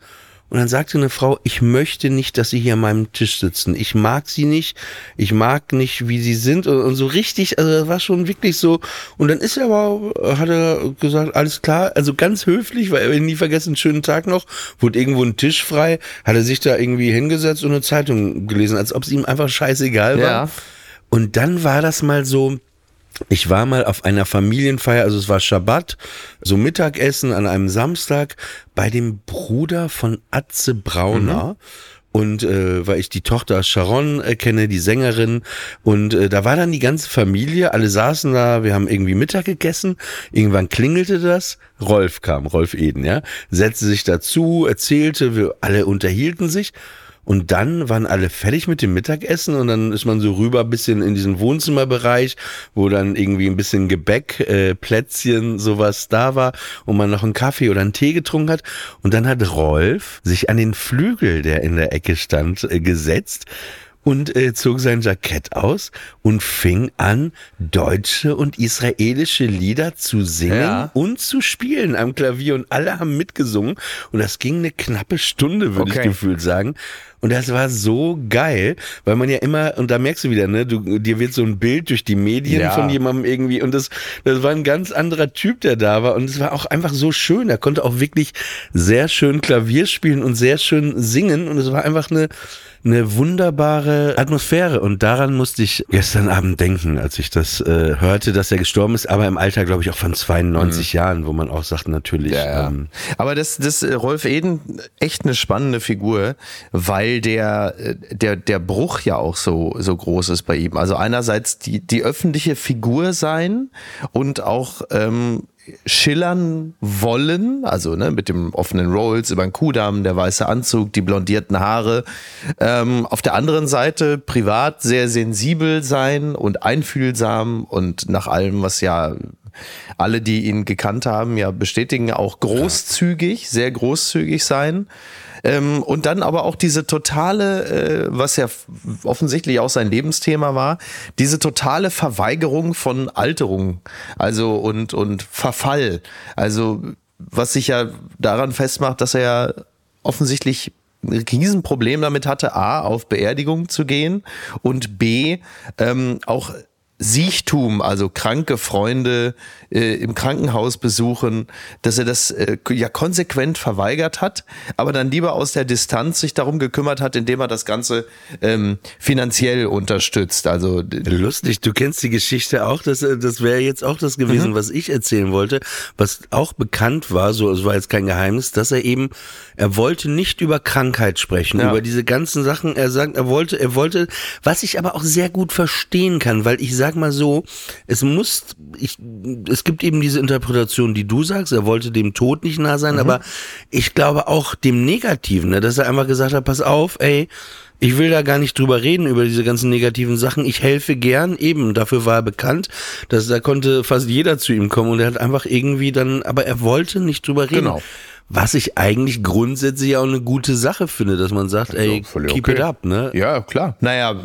Und dann sagte eine Frau, ich möchte nicht, dass sie hier an meinem Tisch sitzen. Ich mag sie nicht. Ich mag nicht, wie sie sind. Und, und so richtig, also das war schon wirklich so. Und dann ist er aber, hat er gesagt, alles klar. Also ganz höflich, weil er nie vergessen, schönen Tag noch. Wurde irgendwo ein Tisch frei. Hat er sich da irgendwie hingesetzt und eine Zeitung gelesen, als ob es ihm einfach scheißegal war. Ja. Und dann war das mal so, ich war mal auf einer Familienfeier, also es war Schabbat, so Mittagessen an einem Samstag bei dem Bruder von Atze Brauner. Mhm. Und äh, weil ich die Tochter Sharon äh, kenne, die Sängerin. Und äh, da war dann die ganze Familie, alle saßen da, wir haben irgendwie Mittag gegessen. Irgendwann klingelte das. Rolf kam, Rolf Eden, ja, setzte sich dazu, erzählte, wir alle unterhielten sich. Und dann waren alle fertig mit dem Mittagessen und dann ist man so rüber bisschen in diesen Wohnzimmerbereich, wo dann irgendwie ein bisschen Gebäck, äh, Plätzchen, sowas da war und man noch einen Kaffee oder einen Tee getrunken hat. Und dann hat Rolf sich an den Flügel, der in der Ecke stand, äh, gesetzt und äh, zog sein Jackett aus und fing an, deutsche und israelische Lieder zu singen ja. und zu spielen am Klavier und alle haben mitgesungen und das ging eine knappe Stunde, würde okay. ich gefühlt sagen. Und das war so geil, weil man ja immer, und da merkst du wieder, ne, du, dir wird so ein Bild durch die Medien ja. von jemandem irgendwie, und das, das war ein ganz anderer Typ, der da war. Und es war auch einfach so schön. Er konnte auch wirklich sehr schön Klavier spielen und sehr schön singen. Und es war einfach eine, eine wunderbare Atmosphäre und daran musste ich gestern Abend denken, als ich das äh, hörte, dass er gestorben ist, aber im Alter, glaube ich, auch von 92 mhm. Jahren, wo man auch sagt, natürlich. Ja. Ähm, aber das, das äh, Rolf Eden, echt eine spannende Figur, weil der, äh, der, der Bruch ja auch so, so groß ist bei ihm. Also einerseits die, die öffentliche Figur sein und auch ähm, schillern wollen, also ne, mit dem offenen Rolls über den Kudamm, der weiße Anzug, die blondierten Haare. Ähm, auf der anderen Seite privat sehr sensibel sein und einfühlsam und nach allem, was ja alle, die ihn gekannt haben, ja bestätigen, auch großzügig, sehr großzügig sein. Ähm, und dann aber auch diese totale, äh, was ja offensichtlich auch sein Lebensthema war, diese totale Verweigerung von Alterung, also und, und Verfall. Also was sich ja daran festmacht, dass er ja offensichtlich ein Riesenproblem damit hatte, A, auf Beerdigung zu gehen und B, ähm, auch Siechtum, also kranke Freunde äh, im Krankenhaus besuchen, dass er das äh, ja konsequent verweigert hat, aber dann lieber aus der Distanz sich darum gekümmert hat, indem er das Ganze ähm, finanziell unterstützt. Also lustig, du kennst die Geschichte auch, das, äh, das wäre jetzt auch das gewesen, mhm. was ich erzählen wollte, was auch bekannt war, so es war jetzt kein Geheimnis, dass er eben, er wollte nicht über Krankheit sprechen, ja. über diese ganzen Sachen. Er sagt, er wollte, er wollte, was ich aber auch sehr gut verstehen kann, weil ich sage sag mal so, es muss, ich, es gibt eben diese Interpretation, die du sagst, er wollte dem Tod nicht nah sein, mhm. aber ich glaube auch dem Negativen, ne, dass er einfach gesagt hat, pass auf, ey, ich will da gar nicht drüber reden, über diese ganzen negativen Sachen. Ich helfe gern, eben, dafür war er bekannt, dass da konnte fast jeder zu ihm kommen und er hat einfach irgendwie dann, aber er wollte nicht drüber reden. Genau. Was ich eigentlich grundsätzlich auch eine gute Sache finde, dass man sagt, ey, keep okay. it up, ne? Ja, klar. Naja,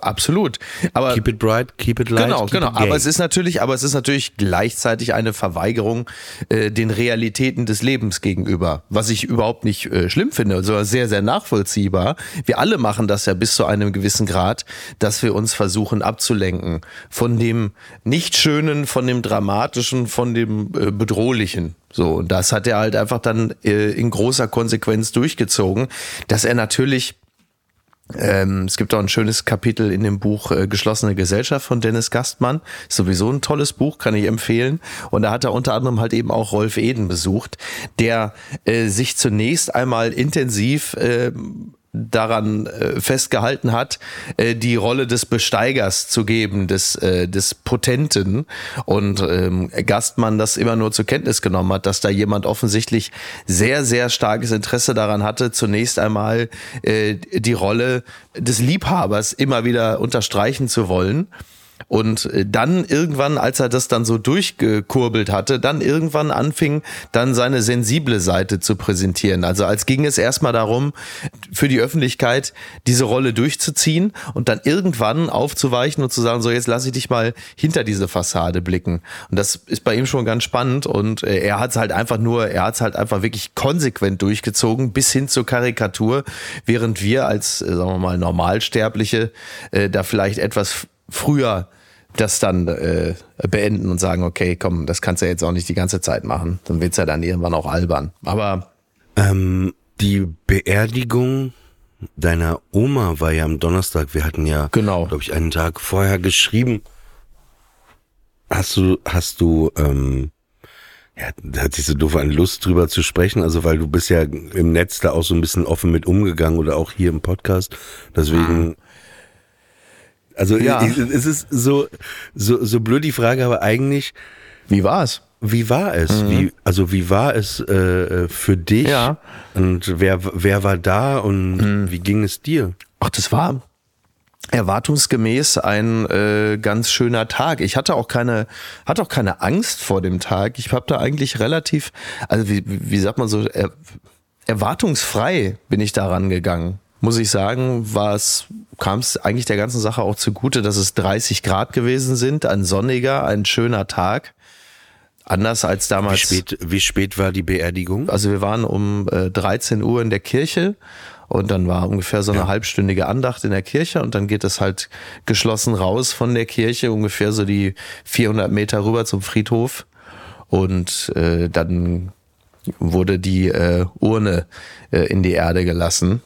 absolut. Aber keep it bright, keep it light. Genau, genau. Aber es ist natürlich, aber es ist natürlich gleichzeitig eine Verweigerung äh, den Realitäten des Lebens gegenüber, was ich überhaupt nicht äh, schlimm finde, sondern sehr, sehr nachvollziehbar. Wir alle machen das ja bis zu einem gewissen Grad, dass wir uns versuchen abzulenken von dem nicht schönen, von dem dramatischen, von dem äh, bedrohlichen. So, und das hat er halt einfach dann äh, in großer Konsequenz durchgezogen, dass er natürlich ähm, es gibt auch ein schönes Kapitel in dem Buch äh, Geschlossene Gesellschaft von Dennis Gastmann. Sowieso ein tolles Buch, kann ich empfehlen. Und da hat er unter anderem halt eben auch Rolf Eden besucht, der äh, sich zunächst einmal intensiv äh, daran äh, festgehalten hat, äh, die Rolle des Besteigers zu geben, des, äh, des Potenten. Und ähm, Gastmann das immer nur zur Kenntnis genommen hat, dass da jemand offensichtlich sehr, sehr starkes Interesse daran hatte, zunächst einmal äh, die Rolle des Liebhabers immer wieder unterstreichen zu wollen und äh, dann irgendwann, als er das dann so durchgekurbelt hatte, dann irgendwann anfing, dann seine sensible Seite zu präsentieren. Also als ging es erstmal darum, für die Öffentlichkeit diese Rolle durchzuziehen und dann irgendwann aufzuweichen und zu sagen, so jetzt lasse ich dich mal hinter diese Fassade blicken. Und das ist bei ihm schon ganz spannend und äh, er hat es halt einfach nur, er hat es halt einfach wirklich konsequent durchgezogen bis hin zur Karikatur, während wir als, äh, sagen wir mal, Normalsterbliche da vielleicht etwas früher das dann äh, beenden und sagen, okay, komm, das kannst du ja jetzt auch nicht die ganze Zeit machen. Dann wird's ja dann irgendwann auch albern. Aber ähm, die Beerdigung deiner Oma war ja am Donnerstag. Wir hatten ja, genau. glaube ich, einen Tag vorher geschrieben. Hast du, hast du, ähm, ja, da hat sich so doof an Lust drüber zu sprechen, also weil du bist ja im Netz da auch so ein bisschen offen mit umgegangen oder auch hier im Podcast. Deswegen. Ah also ja. es ist so, so, so blöd die Frage, aber eigentlich. Wie war es? Wie war es? Mhm. Wie, also wie war es äh, für dich? Ja. Und wer, wer war da und mhm. wie ging es dir? Ach, das war erwartungsgemäß ein äh, ganz schöner Tag. Ich hatte auch keine, hatte auch keine Angst vor dem Tag. Ich habe da eigentlich relativ, also wie, wie sagt man so, er, erwartungsfrei bin ich daran gegangen muss ich sagen, war es, kam es eigentlich der ganzen Sache auch zugute, dass es 30 Grad gewesen sind, ein sonniger, ein schöner Tag. Anders als damals. Wie spät, wie spät war die Beerdigung? Also wir waren um äh, 13 Uhr in der Kirche und dann war ungefähr so eine ja. halbstündige Andacht in der Kirche und dann geht es halt geschlossen raus von der Kirche, ungefähr so die 400 Meter rüber zum Friedhof und äh, dann wurde die äh, Urne äh, in die Erde gelassen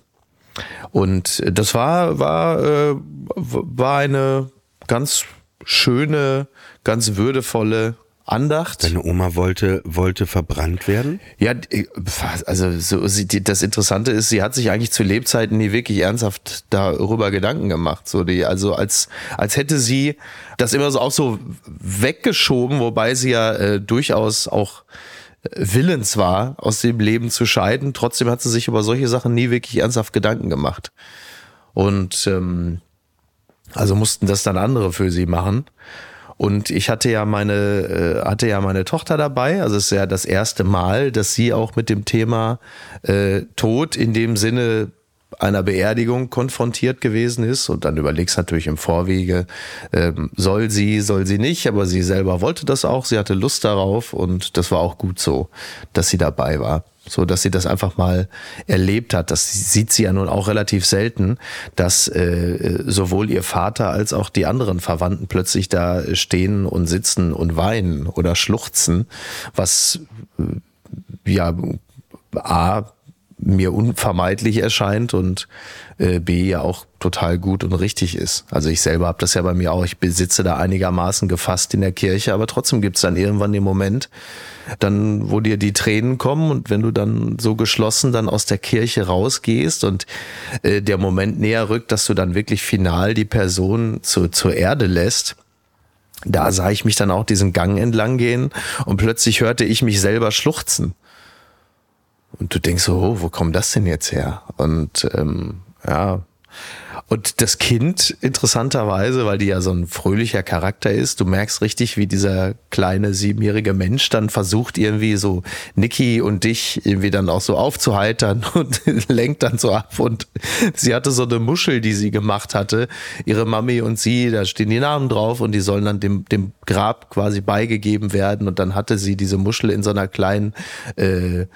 und das war, war, äh, war eine ganz schöne, ganz würdevolle Andacht. Deine Oma wollte, wollte verbrannt werden? Ja, also so, sie, das Interessante ist, sie hat sich eigentlich zu Lebzeiten nie wirklich ernsthaft darüber Gedanken gemacht. So die, also als, als hätte sie das immer so auch so weggeschoben, wobei sie ja äh, durchaus auch willens war, aus dem Leben zu scheiden. Trotzdem hat sie sich über solche Sachen nie wirklich ernsthaft Gedanken gemacht. Und ähm, also mussten das dann andere für sie machen. Und ich hatte ja meine, äh, hatte ja meine Tochter dabei. Also es ist ja das erste Mal, dass sie auch mit dem Thema äh, Tod in dem Sinne einer Beerdigung konfrontiert gewesen ist und dann überlegst natürlich im Vorwege, ähm, soll sie, soll sie nicht, aber sie selber wollte das auch, sie hatte Lust darauf und das war auch gut so, dass sie dabei war so dass sie das einfach mal erlebt hat. Das sieht sie ja nun auch relativ selten, dass äh, sowohl ihr Vater als auch die anderen Verwandten plötzlich da stehen und sitzen und weinen oder schluchzen, was äh, ja a mir unvermeidlich erscheint und äh, B ja auch total gut und richtig ist. Also ich selber habe das ja bei mir auch, ich besitze da einigermaßen gefasst in der Kirche, aber trotzdem gibt's dann irgendwann den Moment, dann, wo dir die Tränen kommen und wenn du dann so geschlossen dann aus der Kirche rausgehst und äh, der Moment näher rückt, dass du dann wirklich final die Person zu, zur Erde lässt, da sah ich mich dann auch diesen Gang entlang gehen und plötzlich hörte ich mich selber schluchzen. Und du denkst so, oh, wo kommt das denn jetzt her? Und ähm, ja, und das Kind, interessanterweise, weil die ja so ein fröhlicher Charakter ist, du merkst richtig, wie dieser kleine siebenjährige Mensch dann versucht, irgendwie so Niki und dich irgendwie dann auch so aufzuheitern und lenkt dann so ab. Und sie hatte so eine Muschel, die sie gemacht hatte. Ihre Mami und sie, da stehen die Namen drauf und die sollen dann dem, dem Grab quasi beigegeben werden. Und dann hatte sie diese Muschel in so einer kleinen äh,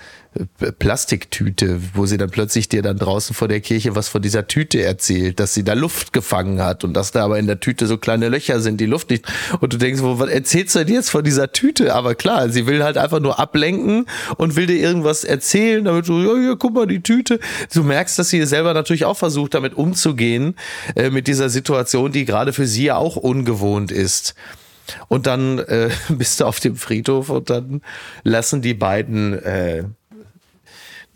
Plastiktüte, wo sie dann plötzlich dir dann draußen vor der Kirche was von dieser Tüte erzählt, dass sie da Luft gefangen hat und dass da aber in der Tüte so kleine Löcher sind, die Luft nicht. Und du denkst, wo, was erzählst du denn jetzt von dieser Tüte? Aber klar, sie will halt einfach nur ablenken und will dir irgendwas erzählen, damit du, ja, hier, guck mal, die Tüte. Du merkst, dass sie selber natürlich auch versucht, damit umzugehen, äh, mit dieser Situation, die gerade für sie ja auch ungewohnt ist. Und dann äh, bist du auf dem Friedhof und dann lassen die beiden äh,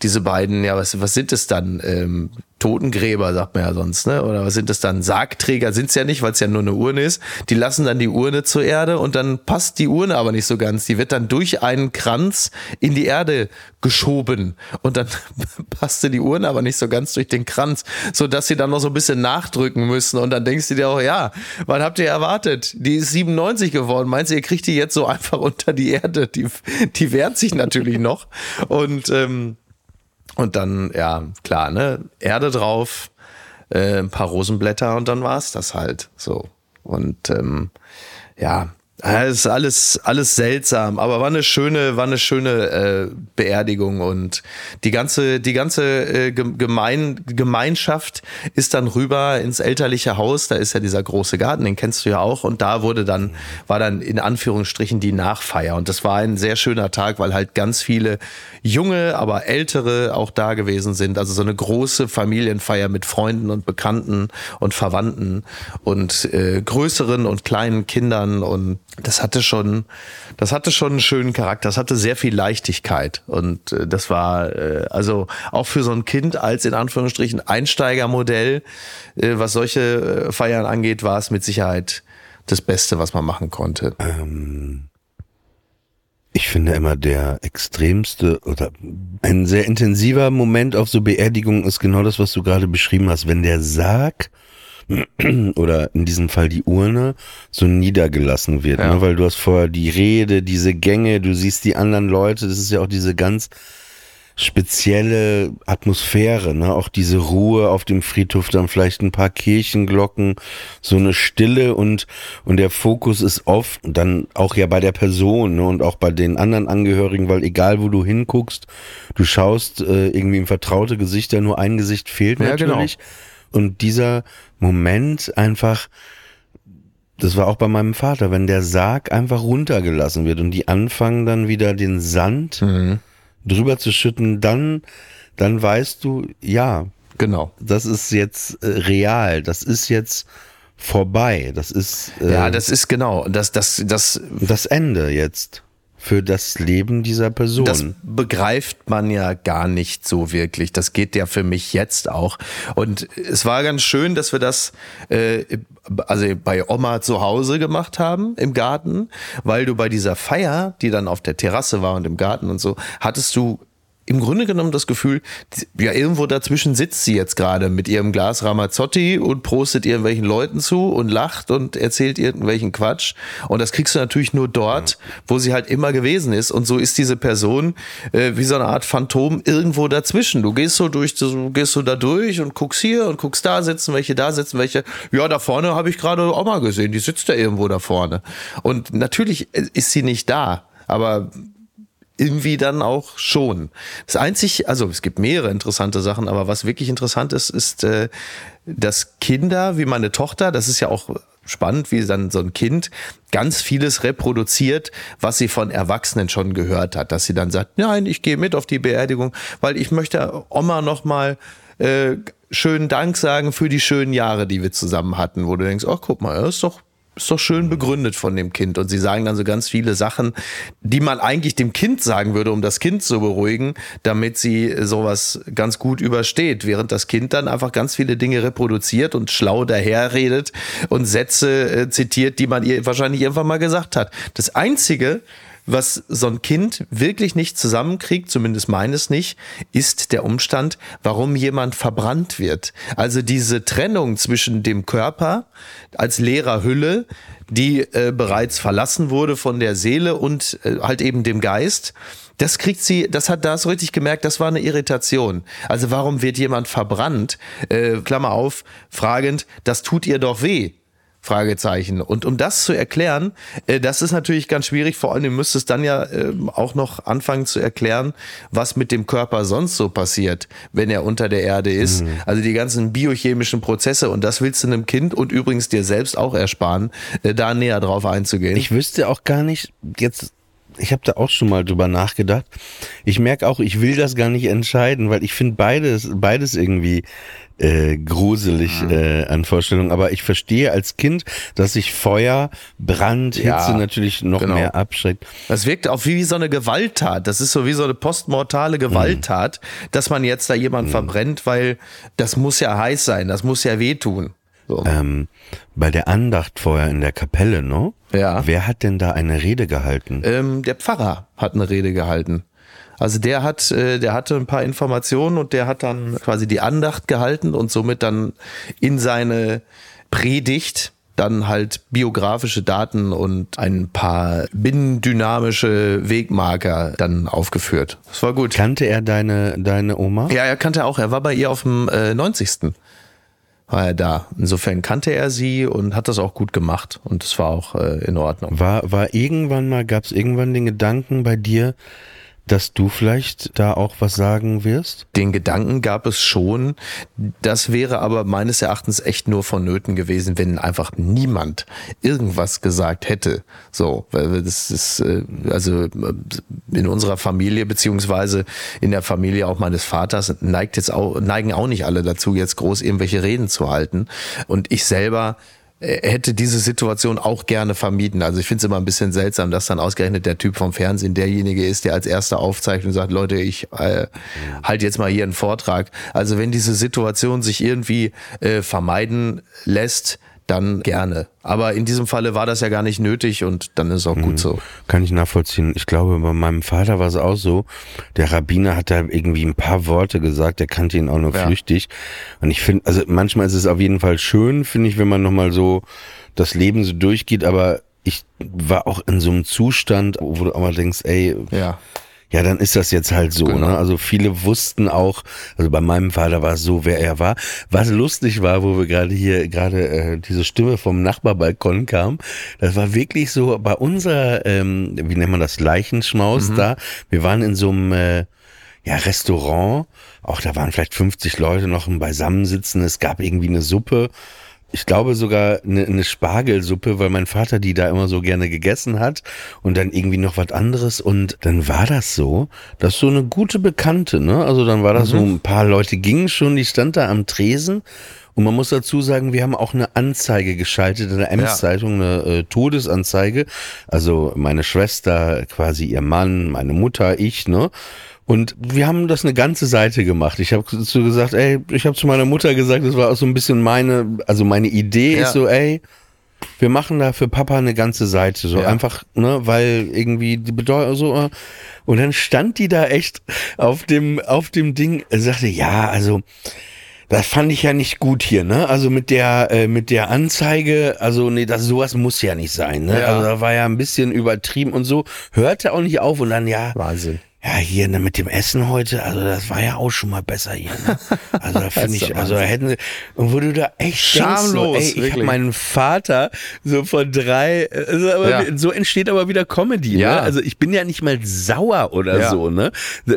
diese beiden, ja, was, was sind es dann? Ähm, Totengräber, sagt man ja sonst, ne? Oder was sind es dann? Sargträger sind es ja nicht, weil es ja nur eine Urne ist. Die lassen dann die Urne zur Erde und dann passt die Urne aber nicht so ganz. Die wird dann durch einen Kranz in die Erde geschoben und dann passte die Urne aber nicht so ganz durch den Kranz, so dass sie dann noch so ein bisschen nachdrücken müssen und dann denkst du dir auch, ja, wann habt ihr erwartet? Die ist 97 geworden. Meinst du, ihr kriegt die jetzt so einfach unter die Erde? Die, die wehrt sich natürlich noch und ähm, und dann, ja, klar, ne, Erde drauf, äh, ein paar Rosenblätter und dann war's das halt so. Und ähm, ja, es ist alles, alles seltsam, aber war eine schöne, war eine schöne äh, Beerdigung und die ganze, die ganze äh, Gemein, Gemeinschaft ist dann rüber ins elterliche Haus. Da ist ja dieser große Garten, den kennst du ja auch. Und da wurde dann, war dann in Anführungsstrichen die Nachfeier. Und das war ein sehr schöner Tag, weil halt ganz viele junge, aber ältere auch da gewesen sind. Also so eine große Familienfeier mit Freunden und Bekannten und Verwandten und äh, größeren und kleinen Kindern und das hatte schon, das hatte schon einen schönen Charakter. Das hatte sehr viel Leichtigkeit und äh, das war äh, also auch für so ein Kind als in Anführungsstrichen Einsteigermodell, äh, was solche äh, Feiern angeht, war es mit Sicherheit das Beste, was man machen konnte. Ähm, ich finde immer der extremste oder ein sehr intensiver Moment auf so Beerdigungen ist genau das, was du gerade beschrieben hast. Wenn der Sarg oder in diesem Fall die Urne so niedergelassen wird, ja. ne? weil du hast vorher die Rede, diese Gänge, du siehst die anderen Leute, das ist ja auch diese ganz spezielle Atmosphäre, ne? auch diese Ruhe auf dem Friedhof, dann vielleicht ein paar Kirchenglocken, so eine Stille und und der Fokus ist oft dann auch ja bei der Person ne? und auch bei den anderen Angehörigen, weil egal wo du hinguckst, du schaust äh, irgendwie in vertraute Gesichter, nur ein Gesicht fehlt ja, genau. natürlich. Genau und dieser Moment einfach, das war auch bei meinem Vater, wenn der Sarg einfach runtergelassen wird und die anfangen dann wieder den Sand mhm. drüber zu schütten, dann, dann weißt du, ja, genau, das ist jetzt äh, real, das ist jetzt vorbei, das ist äh, ja, das ist genau, das, das, das, das Ende jetzt für das Leben dieser Person. Das begreift man ja gar nicht so wirklich. Das geht ja für mich jetzt auch. Und es war ganz schön, dass wir das äh, also bei Oma zu Hause gemacht haben im Garten, weil du bei dieser Feier, die dann auf der Terrasse war und im Garten und so, hattest du im Grunde genommen das Gefühl, ja, irgendwo dazwischen sitzt sie jetzt gerade mit ihrem Glas Ramazzotti und prostet irgendwelchen Leuten zu und lacht und erzählt irgendwelchen Quatsch. Und das kriegst du natürlich nur dort, wo sie halt immer gewesen ist. Und so ist diese Person äh, wie so eine Art Phantom irgendwo dazwischen. Du gehst so durch, du gehst so da durch und guckst hier und guckst da sitzen welche, da sitzen welche. Ja, da vorne habe ich gerade auch mal gesehen, die sitzt da irgendwo da vorne. Und natürlich ist sie nicht da. Aber irgendwie dann auch schon. Das einzig, also es gibt mehrere interessante Sachen, aber was wirklich interessant ist, ist, äh, dass Kinder wie meine Tochter, das ist ja auch spannend, wie dann so ein Kind ganz vieles reproduziert, was sie von Erwachsenen schon gehört hat, dass sie dann sagt, nein, ich gehe mit auf die Beerdigung, weil ich möchte Oma noch mal äh, schönen Dank sagen für die schönen Jahre, die wir zusammen hatten, wo du denkst, ach guck mal, das ist doch ist doch schön begründet von dem Kind. Und sie sagen dann so ganz viele Sachen, die man eigentlich dem Kind sagen würde, um das Kind zu beruhigen, damit sie sowas ganz gut übersteht. Während das Kind dann einfach ganz viele Dinge reproduziert und schlau daherredet und Sätze äh, zitiert, die man ihr wahrscheinlich irgendwann mal gesagt hat. Das Einzige, was so ein Kind wirklich nicht zusammenkriegt, zumindest meines nicht, ist der Umstand, warum jemand verbrannt wird. Also diese Trennung zwischen dem Körper als leerer Hülle, die äh, bereits verlassen wurde von der Seele und äh, halt eben dem Geist. Das kriegt sie, das hat da so richtig gemerkt, das war eine Irritation. Also warum wird jemand verbrannt? Äh, Klammer auf, fragend, das tut ihr doch weh. Fragezeichen. Und um das zu erklären, äh, das ist natürlich ganz schwierig. Vor allem müsste es dann ja äh, auch noch anfangen zu erklären, was mit dem Körper sonst so passiert, wenn er unter der Erde ist. Mhm. Also die ganzen biochemischen Prozesse. Und das willst du einem Kind und übrigens dir selbst auch ersparen, äh, da näher drauf einzugehen. Ich wüsste auch gar nicht, jetzt ich habe da auch schon mal drüber nachgedacht. Ich merke auch, ich will das gar nicht entscheiden, weil ich finde beides, beides irgendwie äh, gruselig mhm. äh, an Vorstellungen. Aber ich verstehe als Kind, dass sich Feuer, Brand, Hitze ja, natürlich noch genau. mehr abschreckt. Das wirkt auch wie so eine Gewalttat. Das ist so wie so eine postmortale Gewalttat, mhm. dass man jetzt da jemand mhm. verbrennt, weil das muss ja heiß sein, das muss ja wehtun. So. Ähm, bei der Andacht vorher in der Kapelle, ne? Ja. Wer hat denn da eine Rede gehalten? Ähm, der Pfarrer hat eine Rede gehalten. Also der hat, äh, der hatte ein paar Informationen und der hat dann quasi die Andacht gehalten und somit dann in seine Predigt dann halt biografische Daten und ein paar binnendynamische Wegmarker dann aufgeführt. Das war gut. Kannte er deine, deine Oma? Ja, er kannte auch. Er war bei ihr auf dem äh, 90. war er da. Insofern kannte er sie und hat das auch gut gemacht und es war auch äh, in Ordnung. War, war irgendwann mal, gab es irgendwann den Gedanken bei dir, dass du vielleicht da auch was sagen wirst? Den Gedanken gab es schon. Das wäre aber meines Erachtens echt nur vonnöten gewesen, wenn einfach niemand irgendwas gesagt hätte. So, weil das ist äh, also äh, in unserer Familie beziehungsweise in der Familie auch meines Vaters neigt jetzt auch neigen auch nicht alle dazu, jetzt groß irgendwelche Reden zu halten. Und ich selber hätte diese Situation auch gerne vermieden. Also ich finde es immer ein bisschen seltsam, dass dann ausgerechnet der Typ vom Fernsehen derjenige ist, der als erster aufzeichnet und sagt, Leute, ich äh, halt jetzt mal hier einen Vortrag. Also wenn diese Situation sich irgendwie äh, vermeiden lässt, dann gerne. Aber in diesem Falle war das ja gar nicht nötig und dann ist auch gut mhm. so. Kann ich nachvollziehen. Ich glaube, bei meinem Vater war es auch so. Der Rabbiner hat da irgendwie ein paar Worte gesagt, der kannte ihn auch nur ja. flüchtig. Und ich finde, also manchmal ist es auf jeden Fall schön, finde ich, wenn man nochmal so das Leben so durchgeht, aber ich war auch in so einem Zustand, wo du auch mal denkst, ey, ja ja, dann ist das jetzt halt so. Genau. Ne? Also viele wussten auch, also bei meinem Vater war es so, wer er war. Was lustig war, wo wir gerade hier gerade äh, diese Stimme vom Nachbarbalkon kam, das war wirklich so bei unserer, ähm, wie nennt man das, Leichenschmaus mhm. da. Wir waren in so einem äh, ja, Restaurant, auch da waren vielleicht 50 Leute noch im Beisammensitzen, es gab irgendwie eine Suppe ich glaube sogar eine, eine Spargelsuppe, weil mein Vater die da immer so gerne gegessen hat und dann irgendwie noch was anderes und dann war das so, dass so eine gute Bekannte, ne? Also dann war das mhm. so ein paar Leute gingen schon, die stand da am Tresen und man muss dazu sagen, wir haben auch eine Anzeige geschaltet in der Ems-Zeitung, eine äh, Todesanzeige. Also meine Schwester, quasi ihr Mann, meine Mutter, ich, ne? Und wir haben das eine ganze Seite gemacht. Ich habe so gesagt, ey, ich habe zu meiner Mutter gesagt, das war auch so ein bisschen meine, also meine Idee ja. ist so, ey, wir machen da für Papa eine ganze Seite, so Ja. einfach, ne, weil irgendwie die Bedeutung so, äh, und dann stand die da echt auf dem, auf dem Ding, sagte, ja, also, das fand ich ja nicht gut hier, ne? Also mit der, äh, mit der Anzeige, also nee, das sowas muss ja nicht sein, ne? Ja. Also da war ja ein bisschen übertrieben und so, hörte auch nicht auf und dann ja, Wahnsinn. Ja, hier ne, mit dem Essen heute, also das war ja auch schon mal besser hier. Ne? Also da finde ich, also da hätten sie, und wo du da echt Schamlos, denkst, so, ey, ich habe meinen Vater so von drei, also Ja. so entsteht aber wieder Comedy. Ja. Ne? Also ich bin ja nicht mal sauer oder Ja. so, ne?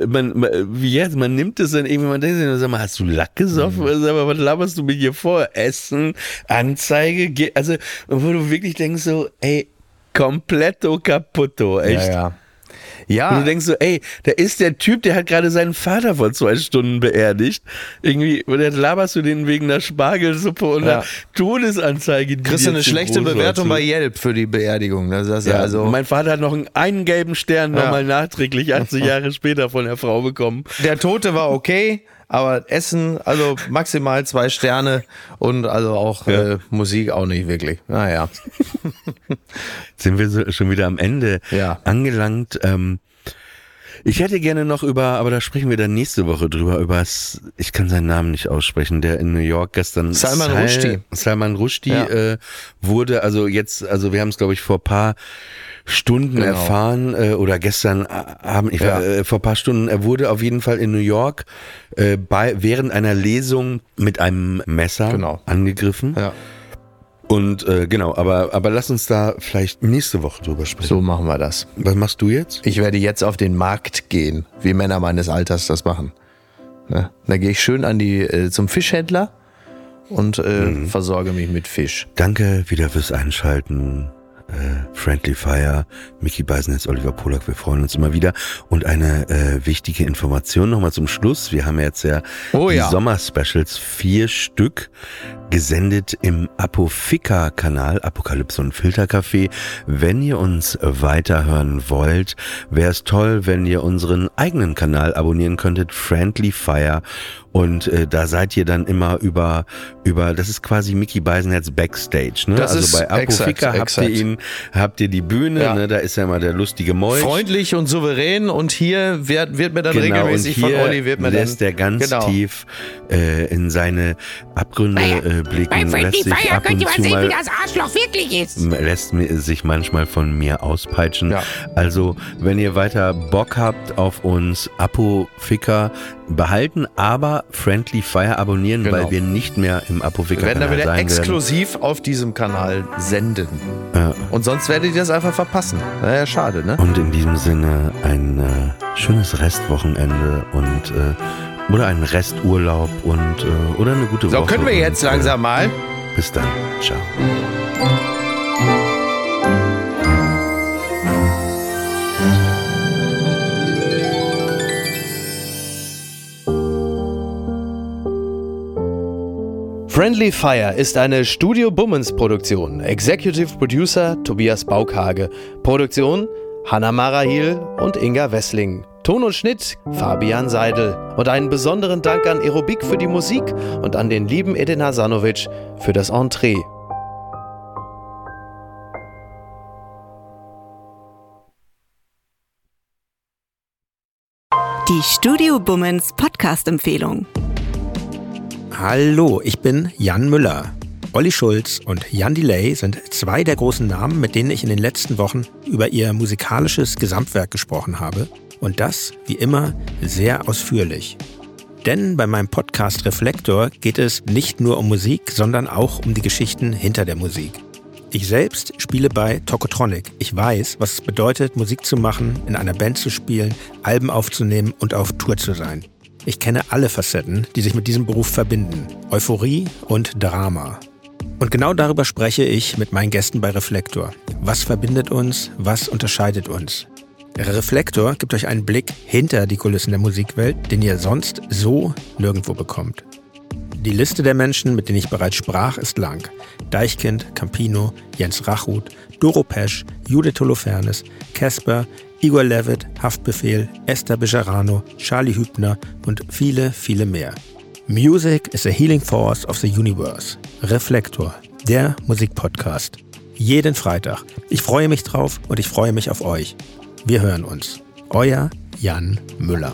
Man, man, wie jetzt, man nimmt es dann irgendwie, man denkt sich, sag mal, hast du Lack gesoffen? Mhm. Sag mal, was laberst du mir hier vor? Essen, Anzeige, ge- also wo du wirklich denkst so, ey, completo caputto, echt. Ja, ja. Und Ja, du denkst so, ey, da ist der Typ, der hat gerade seinen Vater vor zwei Stunden beerdigt. Irgendwie, und dann laberst du den wegen einer Spargelsuppe und Ja. einer Todesanzeige. kriegst du eine schlechte Bewertung bei Yelp für die Beerdigung. Das ist ja, ja, also mein Vater hat noch einen, einen gelben Stern Ja. nochmal nachträglich 80 Jahre später von der Frau bekommen. der Tote war okay, aber Essen, also maximal zwei Sterne und also auch Ja. äh, Musik auch nicht wirklich. Naja. Sind wir so, schon wieder am Ende Ja. angelangt. Ähm, ich hätte gerne noch über, aber da sprechen wir dann nächste Woche drüber, über, ich kann seinen Namen nicht aussprechen, der in New York gestern Salman Sal- Rushdie. Salman Rushdie Ja. äh, wurde, also jetzt, also wir haben es glaube ich vor paar Stunden Genau. erfahren äh, oder gestern Abend, ich war, Ja. äh, vor paar Stunden, er wurde auf jeden Fall in New York äh, bei, während einer Lesung mit einem Messer Genau. angegriffen. Ja. Und äh, genau, aber, aber lass uns da vielleicht nächste Woche drüber sprechen. So machen wir das. Was machst du jetzt? Ich werde jetzt auf den Markt gehen, wie Männer meines Alters das machen. Ne? Da gehe ich schön an die äh, zum Fischhändler und äh, Mhm. versorge mich mit Fisch. Danke wieder fürs Einschalten. Äh, Friendly Fire, Mickey Beisenetz, Oliver Polak, wir freuen uns immer wieder. Und eine äh, wichtige Information nochmal zum Schluss. Wir haben jetzt ja Oh die ja. Sommerspecials, vier Stück, gesendet im Apofika-Kanal, Apokalypse und Filtercafé. Wenn ihr uns weiterhören wollt, wäre es toll, wenn ihr unseren eigenen Kanal abonnieren könntet, Friendly Fire. Und äh, da seid ihr dann immer über, über, das ist quasi Mickey Beisenherz Backstage. Ne? Das also bei Apofika exakt, habt exakt. ihr ihn, habt ihr die Bühne, Ja. ne? da ist ja immer der lustige Molch. Freundlich und souverän und hier wird, wird mir dann Genau, regelmäßig und von hier Olli wird mir lässt dann, er ganz Genau. tief äh, in seine Abgründe äh, blicken, lässt Friendly sich Fire ab könnt und ihr mal zu sehen, wie mal das Arschloch wirklich ist. lässt sich manchmal von mir auspeitschen. Ja. Also, wenn ihr weiter Bock habt auf uns, Apoficker behalten, aber Friendly Fire abonnieren, Genau. weil wir nicht mehr im Wir Apoficker werden da Kanal wieder sein werden. exklusiv auf diesem Kanal senden. Ja. Und sonst werdet ihr das einfach verpassen. Naja, schade, ne? Und in diesem Sinne ein äh, schönes Restwochenende und äh, oder einen Resturlaub und äh, oder eine gute So, Woche. können wir jetzt und, langsam mal. Äh, bis dann. Ciao. Friendly Fire ist eine Studio Bummens Produktion. Executive Producer Tobias Baukhage. Produktion Hanna Marahil und Inga Wessling. Ton und Schnitt Fabian Seidel. Und einen besonderen Dank an Aerobik für die Musik und an den lieben Edin Hasanovic für das Entree. Die Studio Bummens Podcast-Empfehlung. Hallo, ich bin Jan Müller. Olli Schulz und Jan Delay sind zwei der großen Namen, mit denen ich in den letzten Wochen über ihr musikalisches Gesamtwerk gesprochen habe. Und das, wie immer, sehr ausführlich. Denn bei meinem Podcast Reflektor geht es nicht nur um Musik, sondern auch um die Geschichten hinter der Musik. Ich selbst spiele bei Tokotronic. Ich weiß, was es bedeutet, Musik zu machen, in einer Band zu spielen, Alben aufzunehmen und auf Tour zu sein. Ich kenne alle Facetten, die sich mit diesem Beruf verbinden. Euphorie und Drama. Und genau darüber spreche ich mit meinen Gästen bei Reflektor. Was verbindet uns? Was unterscheidet uns? Reflektor gibt euch einen Blick hinter die Kulissen der Musikwelt, den ihr sonst so nirgendwo bekommt. Die Liste der Menschen, mit denen ich bereits sprach, ist lang. Deichkind, Campino, Jens Rachut, Doro Pesch, Judith Holofernes, Casper, Igor Levitt, Haftbefehl, Esther Bejarano, Charlie Hübner und viele, viele mehr. Music is a healing force of the universe. Reflektor, der Musikpodcast. Jeden Freitag. Ich freue mich drauf und ich freue mich auf euch. Wir hören uns. Euer Jan Müller.